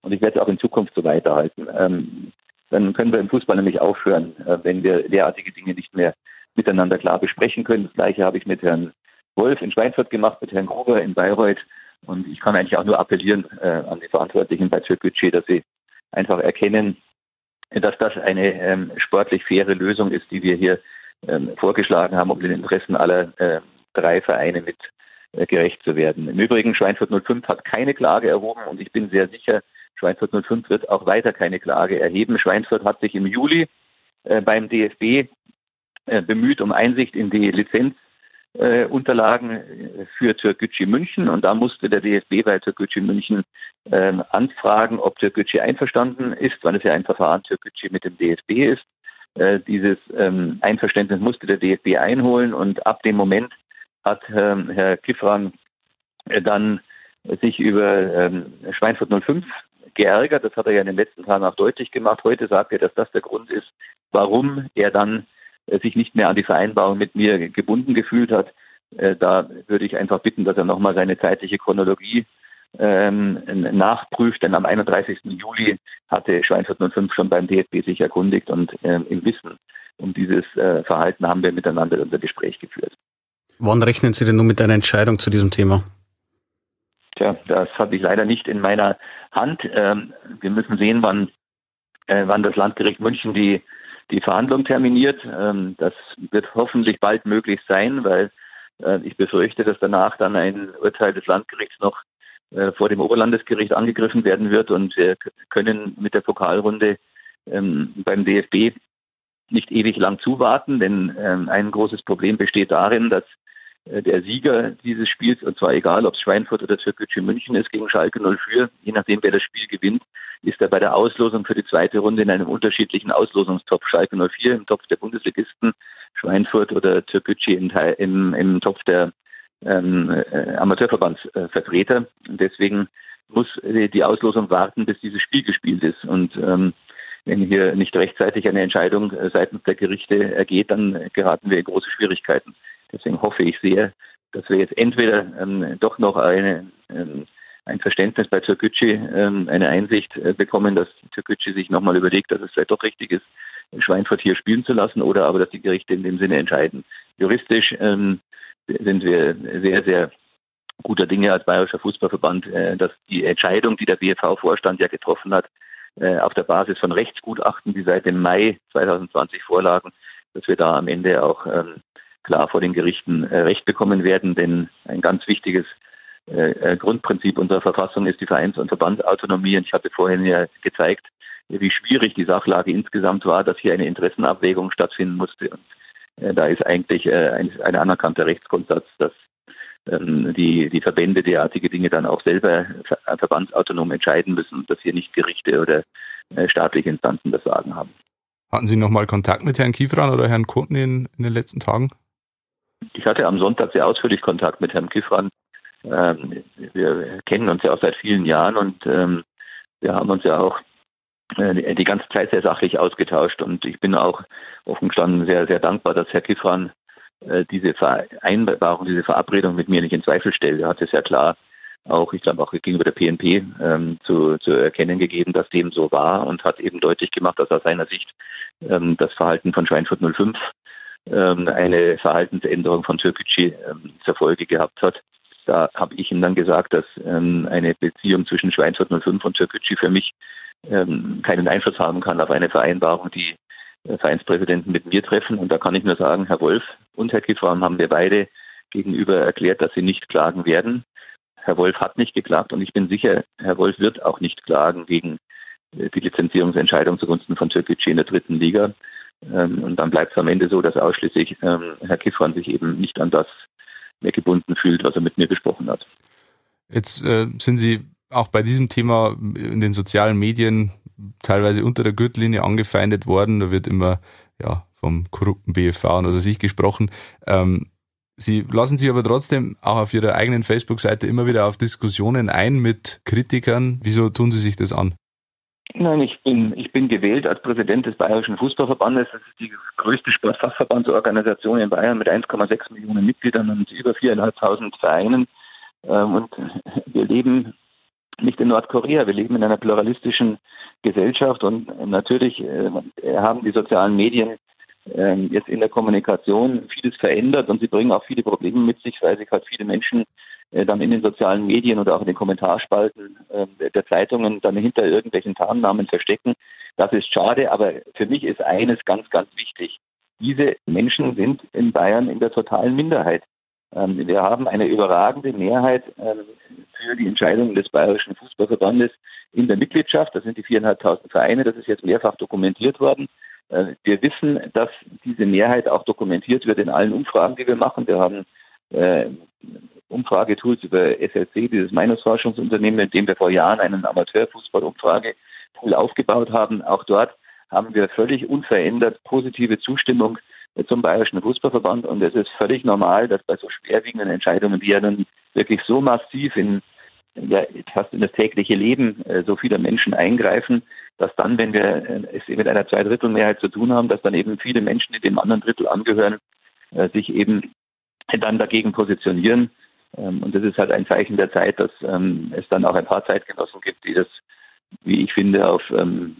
und ich werde es auch in Zukunft so weiterhalten. Ähm, dann können wir im Fußball nämlich aufhören, äh, wenn wir derartige Dinge nicht mehr miteinander klar besprechen können. Das Gleiche habe ich mit Herrn Wolf in Schweinfurt gemacht, mit Herrn Gruber in Bayreuth. Und ich kann eigentlich auch nur appellieren äh, an die Verantwortlichen bei Türkgücü, dass sie einfach erkennen, dass das eine ähm, sportlich faire Lösung ist, die wir hier ähm, vorgeschlagen haben, um den Interessen aller äh, drei Vereine mit äh, gerecht zu werden. Im Übrigen, Schweinfurt 05 hat keine Klage erhoben und ich bin sehr sicher, Schweinfurt 05 wird auch weiter keine Klage erheben. Schweinfurt hat sich im Juli äh, beim DFB äh, bemüht um Einsicht in die Lizenzunterlagen für Türkgücü München und da musste der DFB bei Türkgücü München äh, anfragen, ob Türkgücü einverstanden ist, weil es ja ein Verfahren Türkgücü mit dem DFB ist. Äh, dieses ähm, Einverständnis musste der DFB einholen und ab dem Moment hat ähm, Herr Kifran äh, dann sich über ähm, Schweinfurt 05 geärgert. Das hat er ja in den letzten Tagen auch deutlich gemacht. Heute sagt er, dass das der Grund ist, warum er dann äh, sich nicht mehr an die Vereinbarung mit mir gebunden gefühlt hat. Äh, da würde ich einfach bitten, dass er nochmal seine zeitliche Chronologie ähm, nachprüft, denn am 31. Juli hatte Schweinfurt 05 schon beim DFB sich erkundigt und ähm, im Wissen um dieses äh, Verhalten haben wir miteinander unser Gespräch geführt. Wann rechnen Sie denn nun mit einer Entscheidung zu diesem Thema? Tja, das habe ich leider nicht in meiner Hand. Ähm, wir müssen sehen, wann, äh, wann das Landgericht München die, die Verhandlung terminiert. Ähm, das wird hoffentlich bald möglich sein, weil äh, ich befürchte, dass danach dann ein Urteil des Landgerichts noch äh, vor dem Oberlandesgericht angegriffen werden wird und wir können mit der Pokalrunde ähm, beim DFB nicht ewig lang zuwarten, denn ähm, ein großes Problem besteht darin, dass äh, der Sieger dieses Spiels, und zwar egal, ob es Schweinfurt oder Türkgücü München ist, gegen Schalke 04, je nachdem, wer das Spiel gewinnt, ist er bei der Auslosung für die zweite Runde in einem unterschiedlichen Auslosungstopf. Schalke 04 im Topf der Bundesligisten, Schweinfurt oder Türkgücü im, im, im Topf der ähm, äh, Amateurverbandsvertreter. Deswegen muss die Auslosung warten, bis dieses Spiel gespielt ist. Und ähm, wenn hier nicht rechtzeitig eine Entscheidung äh, seitens der Gerichte ergeht, dann geraten wir in große Schwierigkeiten. Deswegen hoffe ich sehr, dass wir jetzt entweder ähm, doch noch eine, ähm, ein Verständnis bei Türkgücü, ähm, eine Einsicht äh, bekommen, dass Türkgücü sich nochmal überlegt, dass es vielleicht doch richtig ist, Schweinfurt hier spielen zu lassen, oder aber, dass die Gerichte in dem Sinne entscheiden. Juristisch ähm, sind wir sehr, sehr guter Dinge als Bayerischer Fußballverband, äh, dass die Entscheidung, die der BFV-Vorstand ja getroffen hat, äh, auf der Basis von Rechtsgutachten, die seit dem Mai 2020 vorlagen, dass wir da am Ende auch ähm, klar vor den Gerichten äh, Recht bekommen werden. Denn ein ganz wichtiges Grundprinzip unserer Verfassung ist die Vereins- und Verbandsautonomie. Und ich hatte vorhin ja gezeigt, wie schwierig die Sachlage insgesamt war, dass hier eine Interessenabwägung stattfinden musste. Und da ist eigentlich äh, ein, ein anerkannter Rechtsgrundsatz, dass ähm, die, die Verbände derartige Dinge dann auch selber verbandsautonom entscheiden müssen und dass hier nicht Gerichte oder äh, staatliche Instanzen das Sagen haben. Hatten Sie nochmal Kontakt mit Herrn Kiefran oder Herrn Kurten in, in den letzten Tagen? Ich hatte am Sonntag sehr ausführlich Kontakt mit Herrn Kiefran. Ähm, wir kennen uns ja auch seit vielen Jahren und ähm, wir haben uns ja auch äh, die ganze Zeit sehr sachlich ausgetauscht und ich bin auch offen gestanden sehr, sehr dankbar, dass Herr Kiefran äh, diese Vereinbarung, diese Verabredung mit mir nicht in Zweifel stellt. Er hat es ja klar auch, ich glaube auch gegenüber der PNP ähm, zu, zu erkennen gegeben, dass dem so war und hat eben deutlich gemacht, dass aus seiner Sicht ähm, das Verhalten von Schweinfurt 05 ähm, eine Verhaltensänderung von Türkgücü ähm, zur Folge gehabt hat. Da habe ich ihm dann gesagt, dass ähm, eine Beziehung zwischen Schweinfurt 05 und Türkgücü für mich ähm, keinen Einfluss haben kann auf eine Vereinbarung, die äh, Vereinspräsidenten mit mir treffen. Und da kann ich nur sagen, Herr Wolf und Herr Kiefram haben wir beide gegenüber erklärt, dass sie nicht klagen werden. Herr Wolf hat nicht geklagt und ich bin sicher, Herr Wolf wird auch nicht klagen gegen äh, die Lizenzierungsentscheidung zugunsten von Türkgücü in der dritten Liga. Ähm, und dann bleibt es am Ende so, dass ausschließlich ähm, Herr Kiffran sich eben nicht an das mehr gebunden fühlt, was er mit mir besprochen hat. Jetzt äh, sind Sie auch bei diesem Thema in den sozialen Medien teilweise unter der Gürtellinie angefeindet worden. Da wird immer ja, vom korrupten BFV und was sich gesprochen. Ähm, Sie lassen sich aber trotzdem auch auf Ihrer eigenen Facebook-Seite immer wieder auf Diskussionen ein mit Kritikern. Wieso tun Sie sich das an? Nein, ich bin, ich bin gewählt als Präsident des Bayerischen Fußballverbandes. Das ist die größte Sportfachverbandsorganisation in Bayern mit 1,6 Millionen Mitgliedern und über 4.500 Vereinen. Ähm, und wir leben nicht in Nordkorea, wir leben in einer pluralistischen Gesellschaft und natürlich äh, haben die sozialen Medien ähm, jetzt in der Kommunikation vieles verändert und sie bringen auch viele Probleme mit sich, weil sich halt viele Menschen dann in den sozialen Medien oder auch in den Kommentarspalten äh, der Zeitungen dann hinter irgendwelchen Tarnnamen verstecken. Das ist schade, aber für mich ist eines ganz, ganz wichtig. Diese Menschen sind in Bayern in der totalen Minderheit. Ähm, wir haben eine überragende Mehrheit ähm, für die Entscheidungen des Bayerischen Fußballverbandes in der Mitgliedschaft. Das sind die viereinhalbtausend Vereine. Das ist jetzt mehrfach dokumentiert worden. Äh, wir wissen, dass diese Mehrheit auch dokumentiert wird in allen Umfragen, die wir machen. Wir haben äh, Umfragetools über SLC, dieses Meinungsforschungsunternehmen, mit dem wir vor Jahren einen Amateurfußball-Umfragetool aufgebaut haben. Auch dort haben wir völlig unverändert positive Zustimmung zum Bayerischen Fußballverband. Und es ist völlig normal, dass bei so schwerwiegenden Entscheidungen, die ja dann wirklich so massiv in ja, fast in das tägliche Leben äh, so vieler Menschen eingreifen, dass dann, wenn wir äh, es mit einer Zweidrittelmehrheit zu tun haben, dass dann eben viele Menschen, die dem anderen Drittel angehören, äh, sich eben dann dagegen positionieren. Ähm, und das ist halt ein Zeichen der Zeit, dass ähm, es dann auch ein paar Zeitgenossen gibt, die das, wie ich finde, auf ähm,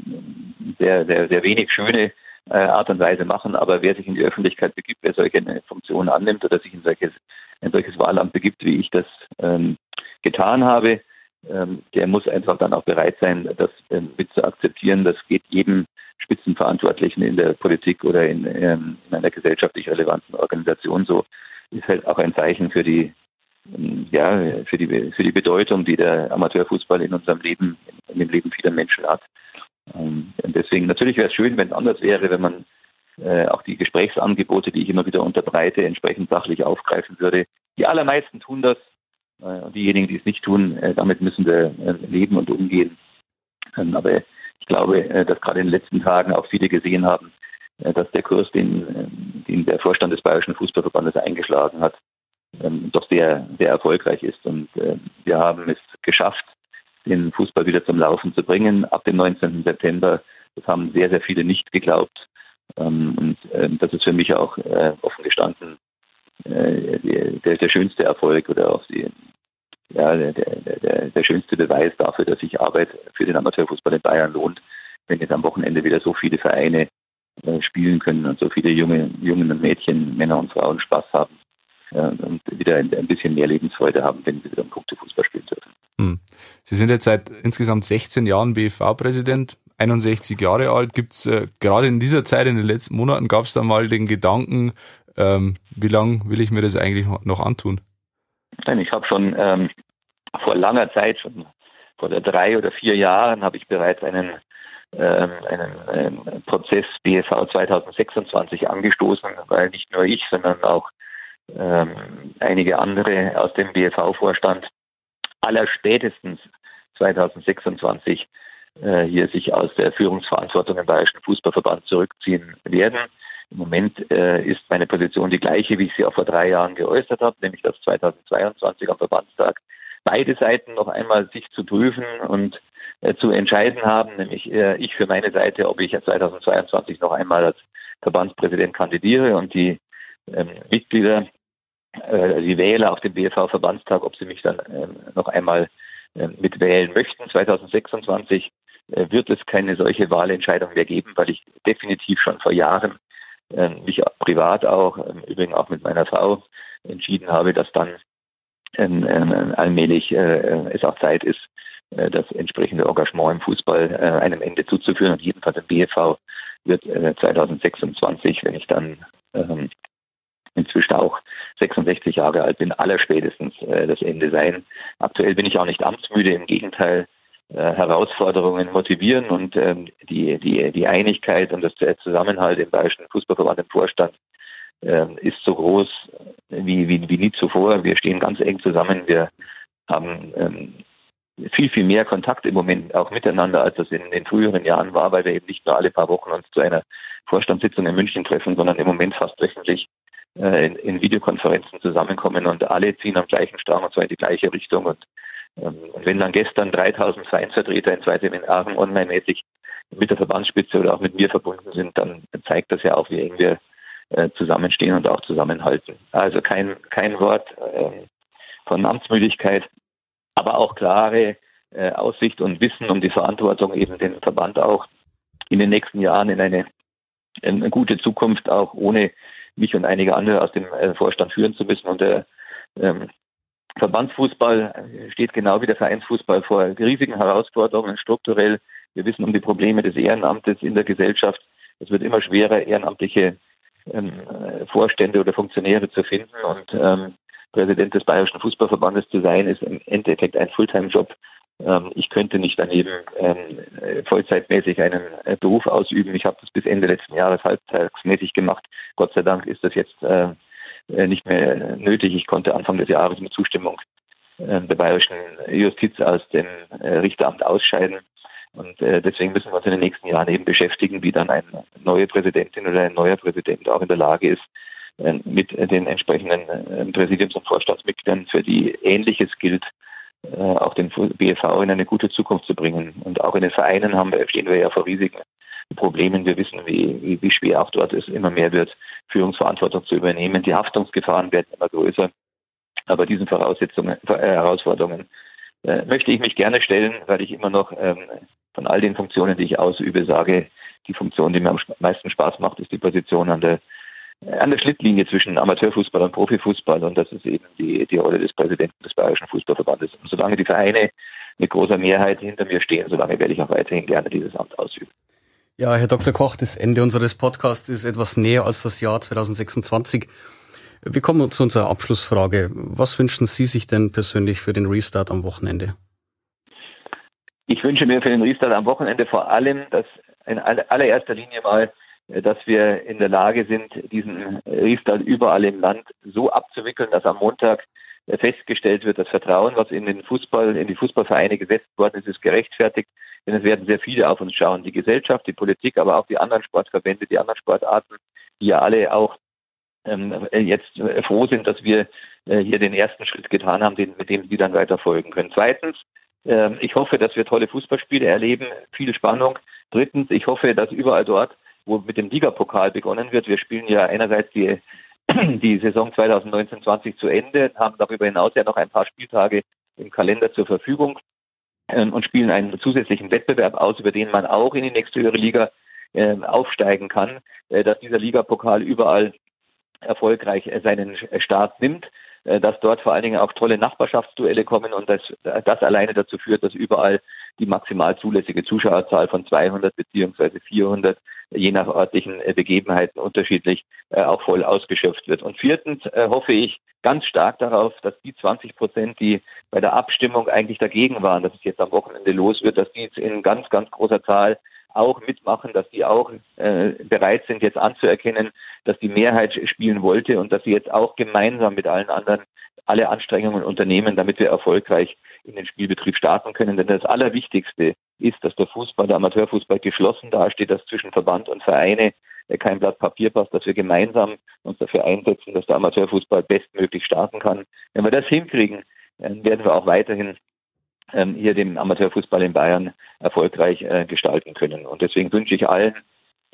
sehr, sehr, sehr wenig schöne äh, Art und Weise machen. Aber wer sich in die Öffentlichkeit begibt, wer solche Funktionen annimmt oder sich in solches, ein solches Wahlamt begibt, wie ich das getan habe, der muss einfach dann auch bereit sein, das mit zu akzeptieren. Das geht jedem Spitzenverantwortlichen in der Politik oder in, in einer gesellschaftlich relevanten Organisation so. Ist halt auch ein Zeichen für die ähm, ja, für die, für die Bedeutung, die der Amateurfußball in unserem Leben, in dem Leben vieler Menschen hat. Ähm, und deswegen, natürlich wäre es schön, wenn es anders wäre, wenn man äh, auch die Gesprächsangebote, die ich immer wieder unterbreite, entsprechend sachlich aufgreifen würde. Die allermeisten tun das. Äh, diejenigen, die es nicht tun, äh, damit müssen wir leben und umgehen. Ähm, aber ich glaube, dass gerade in den letzten Tagen auch viele gesehen haben, dass der Kurs, den, den der Vorstand des Bayerischen Fußballverbandes eingeschlagen hat, ähm, doch sehr, sehr erfolgreich ist. Und wir haben es geschafft, den Fußball wieder zum Laufen zu bringen ab dem 19. September. Das haben sehr, sehr viele nicht geglaubt. Ähm, und ähm, das ist für mich auch äh, offen gestanden äh, der, der schönste Erfolg oder auch die, ja, der, der, der schönste Beweis dafür, dass sich Arbeit für den Amateurfußball in Bayern lohnt, wenn jetzt am Wochenende wieder so viele Vereine äh, spielen können und so viele junge, Jungen Mädchen, Männer und Frauen Spaß haben und wieder ein, ein, bisschen mehr Lebensfreude haben, wenn sie wieder im Punktefußball spielen dürfen. Hm. Sie sind jetzt seit insgesamt 16 Jahren BFV-Präsident, 61 Jahre alt. Gibt es äh, gerade in dieser Zeit, in den letzten Monaten, gab es da mal den Gedanken, ähm, wie lange will ich mir das eigentlich noch antun? Nein, ich habe schon ähm, vor langer Zeit, schon vor der drei oder vier Jahren, habe ich bereits einen, ähm, einen ähm, Prozess BFV 2026 angestoßen, weil nicht nur ich, sondern auch ähm, einige andere aus dem BFV-Vorstand aller spätestens 2026 äh, hier sich aus der Führungsverantwortung im Bayerischen Fußballverband zurückziehen werden. Im Moment äh, ist meine Position die gleiche, wie ich sie auch vor drei Jahren geäußert habe, nämlich dass 2022 am Verbandstag beide Seiten noch einmal sich zu prüfen und zu entscheiden haben, nämlich äh, ich für meine Seite, ob ich 2022 noch einmal als Verbandspräsident kandidiere und die ähm, Mitglieder äh, die Wähler auf dem BFV-Verbandstag, ob sie mich dann ähm, noch einmal äh, mitwählen möchten. 2026 äh, wird es keine solche Wahlentscheidung mehr geben, weil ich definitiv schon vor Jahren äh, mich privat auch, ähm, übrigens auch mit meiner Frau, entschieden habe, dass dann ähm, ähm, allmählich äh, es auch Zeit ist, äh, das entsprechende Engagement im Fußball äh, einem Ende zuzuführen. Und jedenfalls im BFV wird 2026, wenn ich dann ähm, inzwischen auch 66 Jahre alt bin, allerspätestens äh, das Ende sein. Aktuell bin ich auch nicht amtsmüde, im Gegenteil, äh, Herausforderungen motivieren und ähm, die, die, die Einigkeit und das Zusammenhalt im Bayerischen Fußballverband im Vorstand äh, ist so groß wie, wie, wie nie zuvor. Wir stehen ganz eng zusammen. Wir haben ähm, viel, viel mehr Kontakt im Moment auch miteinander, als das in den früheren Jahren war, weil wir eben nicht nur alle paar Wochen uns zu einer Vorstandssitzung in München treffen, sondern im Moment fast wöchentlich äh, in, in, Videokonferenzen zusammenkommen und alle ziehen am gleichen Strang und zwar in die gleiche Richtung. Und, ähm, wenn dann gestern 3000 Vereinsvertreter in zwei Seminaren online-mäßig mit der Verbandsspitze oder auch mit mir verbunden sind, dann zeigt das ja auch, wie eng wir äh, zusammenstehen und auch zusammenhalten. Also kein, kein Wort äh, von Amtsmüdigkeit, aber auch klare äh, Aussicht und Wissen um die Verantwortung, eben den Verband auch in den nächsten Jahren in eine, in eine gute Zukunft auch ohne mich und einige andere aus dem äh, Vorstand führen zu müssen. Und der ähm, Verbandsfußball steht genau wie der Vereinsfußball vor riesigen Herausforderungen strukturell. Wir wissen um die Probleme des Ehrenamtes in der Gesellschaft. Es wird immer schwerer, ehrenamtliche ähm, Vorstände oder Funktionäre zu finden. Und ähm, Präsident des Bayerischen Fußballverbandes zu sein, ist im Endeffekt ein Fulltime-Job, Ähm, ich könnte nicht daneben ähm, vollzeitmäßig einen äh, Beruf ausüben. Ich habe das bis Ende letzten Jahres halbtagsmäßig gemacht. Gott sei Dank ist das jetzt äh, äh, nicht mehr nötig. Ich konnte Anfang des Jahres mit Zustimmung der bayerischen Justiz aus dem Richteramt ausscheiden. Und deswegen müssen wir uns in den nächsten Jahren eben beschäftigen, wie dann eine neue Präsidentin oder ein neuer Präsident auch in der Lage ist, mit den entsprechenden Präsidiums- und Vorstandsmitgliedern, für die Ähnliches gilt, äh, auch den BFV in eine gute Zukunft zu bringen. Und auch in den Vereinen haben wir, stehen wir ja vor riesigen Problemen. Wir wissen, wie, wie, wie schwer auch dort es immer mehr wird, Führungsverantwortung zu übernehmen. Die Haftungsgefahren werden immer größer. Aber diesen Voraussetzungen, äh, Herausforderungen äh, möchte ich mich gerne stellen, weil ich immer noch ähm, von all den Funktionen, die ich ausübe, sage, die Funktion, die mir am meisten Spaß macht, ist die Position an der an der Schnittlinie zwischen Amateurfußball und Profifußball und das ist eben die, die Rolle des Präsidenten des Bayerischen Fußballverbandes. Und solange die Vereine mit großer Mehrheit hinter mir stehen, solange werde ich auch weiterhin gerne dieses Amt ausüben. Ja, Herr Dr. Koch, das Ende unseres Podcasts ist etwas näher als das Jahr 2026. Wir kommen zu unserer Abschlussfrage. Was wünschen Sie sich denn persönlich für den Restart am Wochenende? Ich wünsche mir für den Restart am Wochenende vor allem, dass in allererster Linie mal dass wir in der Lage sind, diesen Restart überall im Land so abzuwickeln, dass am Montag äh, festgestellt wird, das Vertrauen, was in den Fußball, in die Fußballvereine gesetzt worden ist, ist gerechtfertigt. Denn es werden sehr viele auf uns schauen. Die Gesellschaft, die Politik, aber auch die anderen Sportverbände, die anderen Sportarten, die ja alle auch ähm, jetzt froh sind, dass wir äh, hier den ersten Schritt getan haben, mit dem sie dann weiter folgen können. Zweitens, äh, ich hoffe, dass wir tolle Fußballspiele erleben, viel Spannung. Drittens, ich hoffe, dass überall dort wo mit dem Ligapokal begonnen wird. Wir spielen ja einerseits die, die Saison 2019-20 zu Ende, haben darüber hinaus ja noch ein paar Spieltage im Kalender zur Verfügung ähm, und spielen einen zusätzlichen Wettbewerb aus, über den man auch in die nächste höhere Liga äh, aufsteigen kann, äh, dass dieser Ligapokal überall erfolgreich äh, seinen Start nimmt, äh, dass dort vor allen Dingen auch tolle Nachbarschaftsduelle kommen und dass das alleine dazu führt, dass überall die maximal zulässige Zuschauerzahl von 200 beziehungsweise 400 je nach örtlichen äh, Begebenheiten unterschiedlich äh, auch voll ausgeschöpft wird. Und viertens äh, hoffe ich ganz stark darauf, dass die 20 Prozent, die bei der Abstimmung eigentlich dagegen waren, dass es jetzt am Wochenende los wird, dass die jetzt in ganz, ganz großer Zahl auch mitmachen, dass die auch äh, bereit sind, jetzt anzuerkennen, dass die Mehrheit spielen wollte und dass sie jetzt auch gemeinsam mit allen anderen alle Anstrengungen unternehmen, damit wir erfolgreich in den Spielbetrieb starten können. Denn das Allerwichtigste ist, dass der Fußball, der Amateurfußball geschlossen dasteht, dass zwischen Verband und Vereine kein Blatt Papier passt, dass wir gemeinsam uns dafür einsetzen, dass der Amateurfußball bestmöglich starten kann. Wenn wir das hinkriegen, werden wir auch weiterhin ähm, hier den Amateurfußball in Bayern erfolgreich äh, gestalten können. Und deswegen wünsche ich allen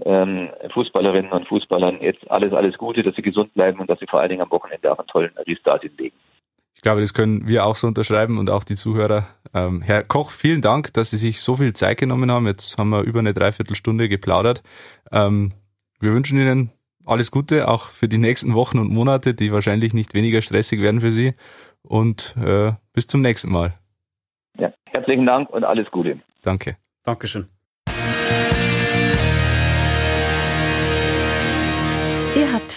ähm, Fußballerinnen und Fußballern jetzt alles, alles Gute, dass sie gesund bleiben und dass sie vor allen Dingen am Wochenende auch einen tollen Restart hinlegen. Ich glaube, das können wir auch so unterschreiben und auch die Zuhörer. Ähm, Herr Koch, vielen Dank, dass Sie sich so viel Zeit genommen haben. Jetzt haben wir über eine Dreiviertelstunde geplaudert. Ähm, wir wünschen Ihnen alles Gute, auch für die nächsten Wochen und Monate, die wahrscheinlich nicht weniger stressig werden für Sie. Und äh, bis zum nächsten Mal. Ja, herzlichen Dank und alles Gute. Danke. Dankeschön.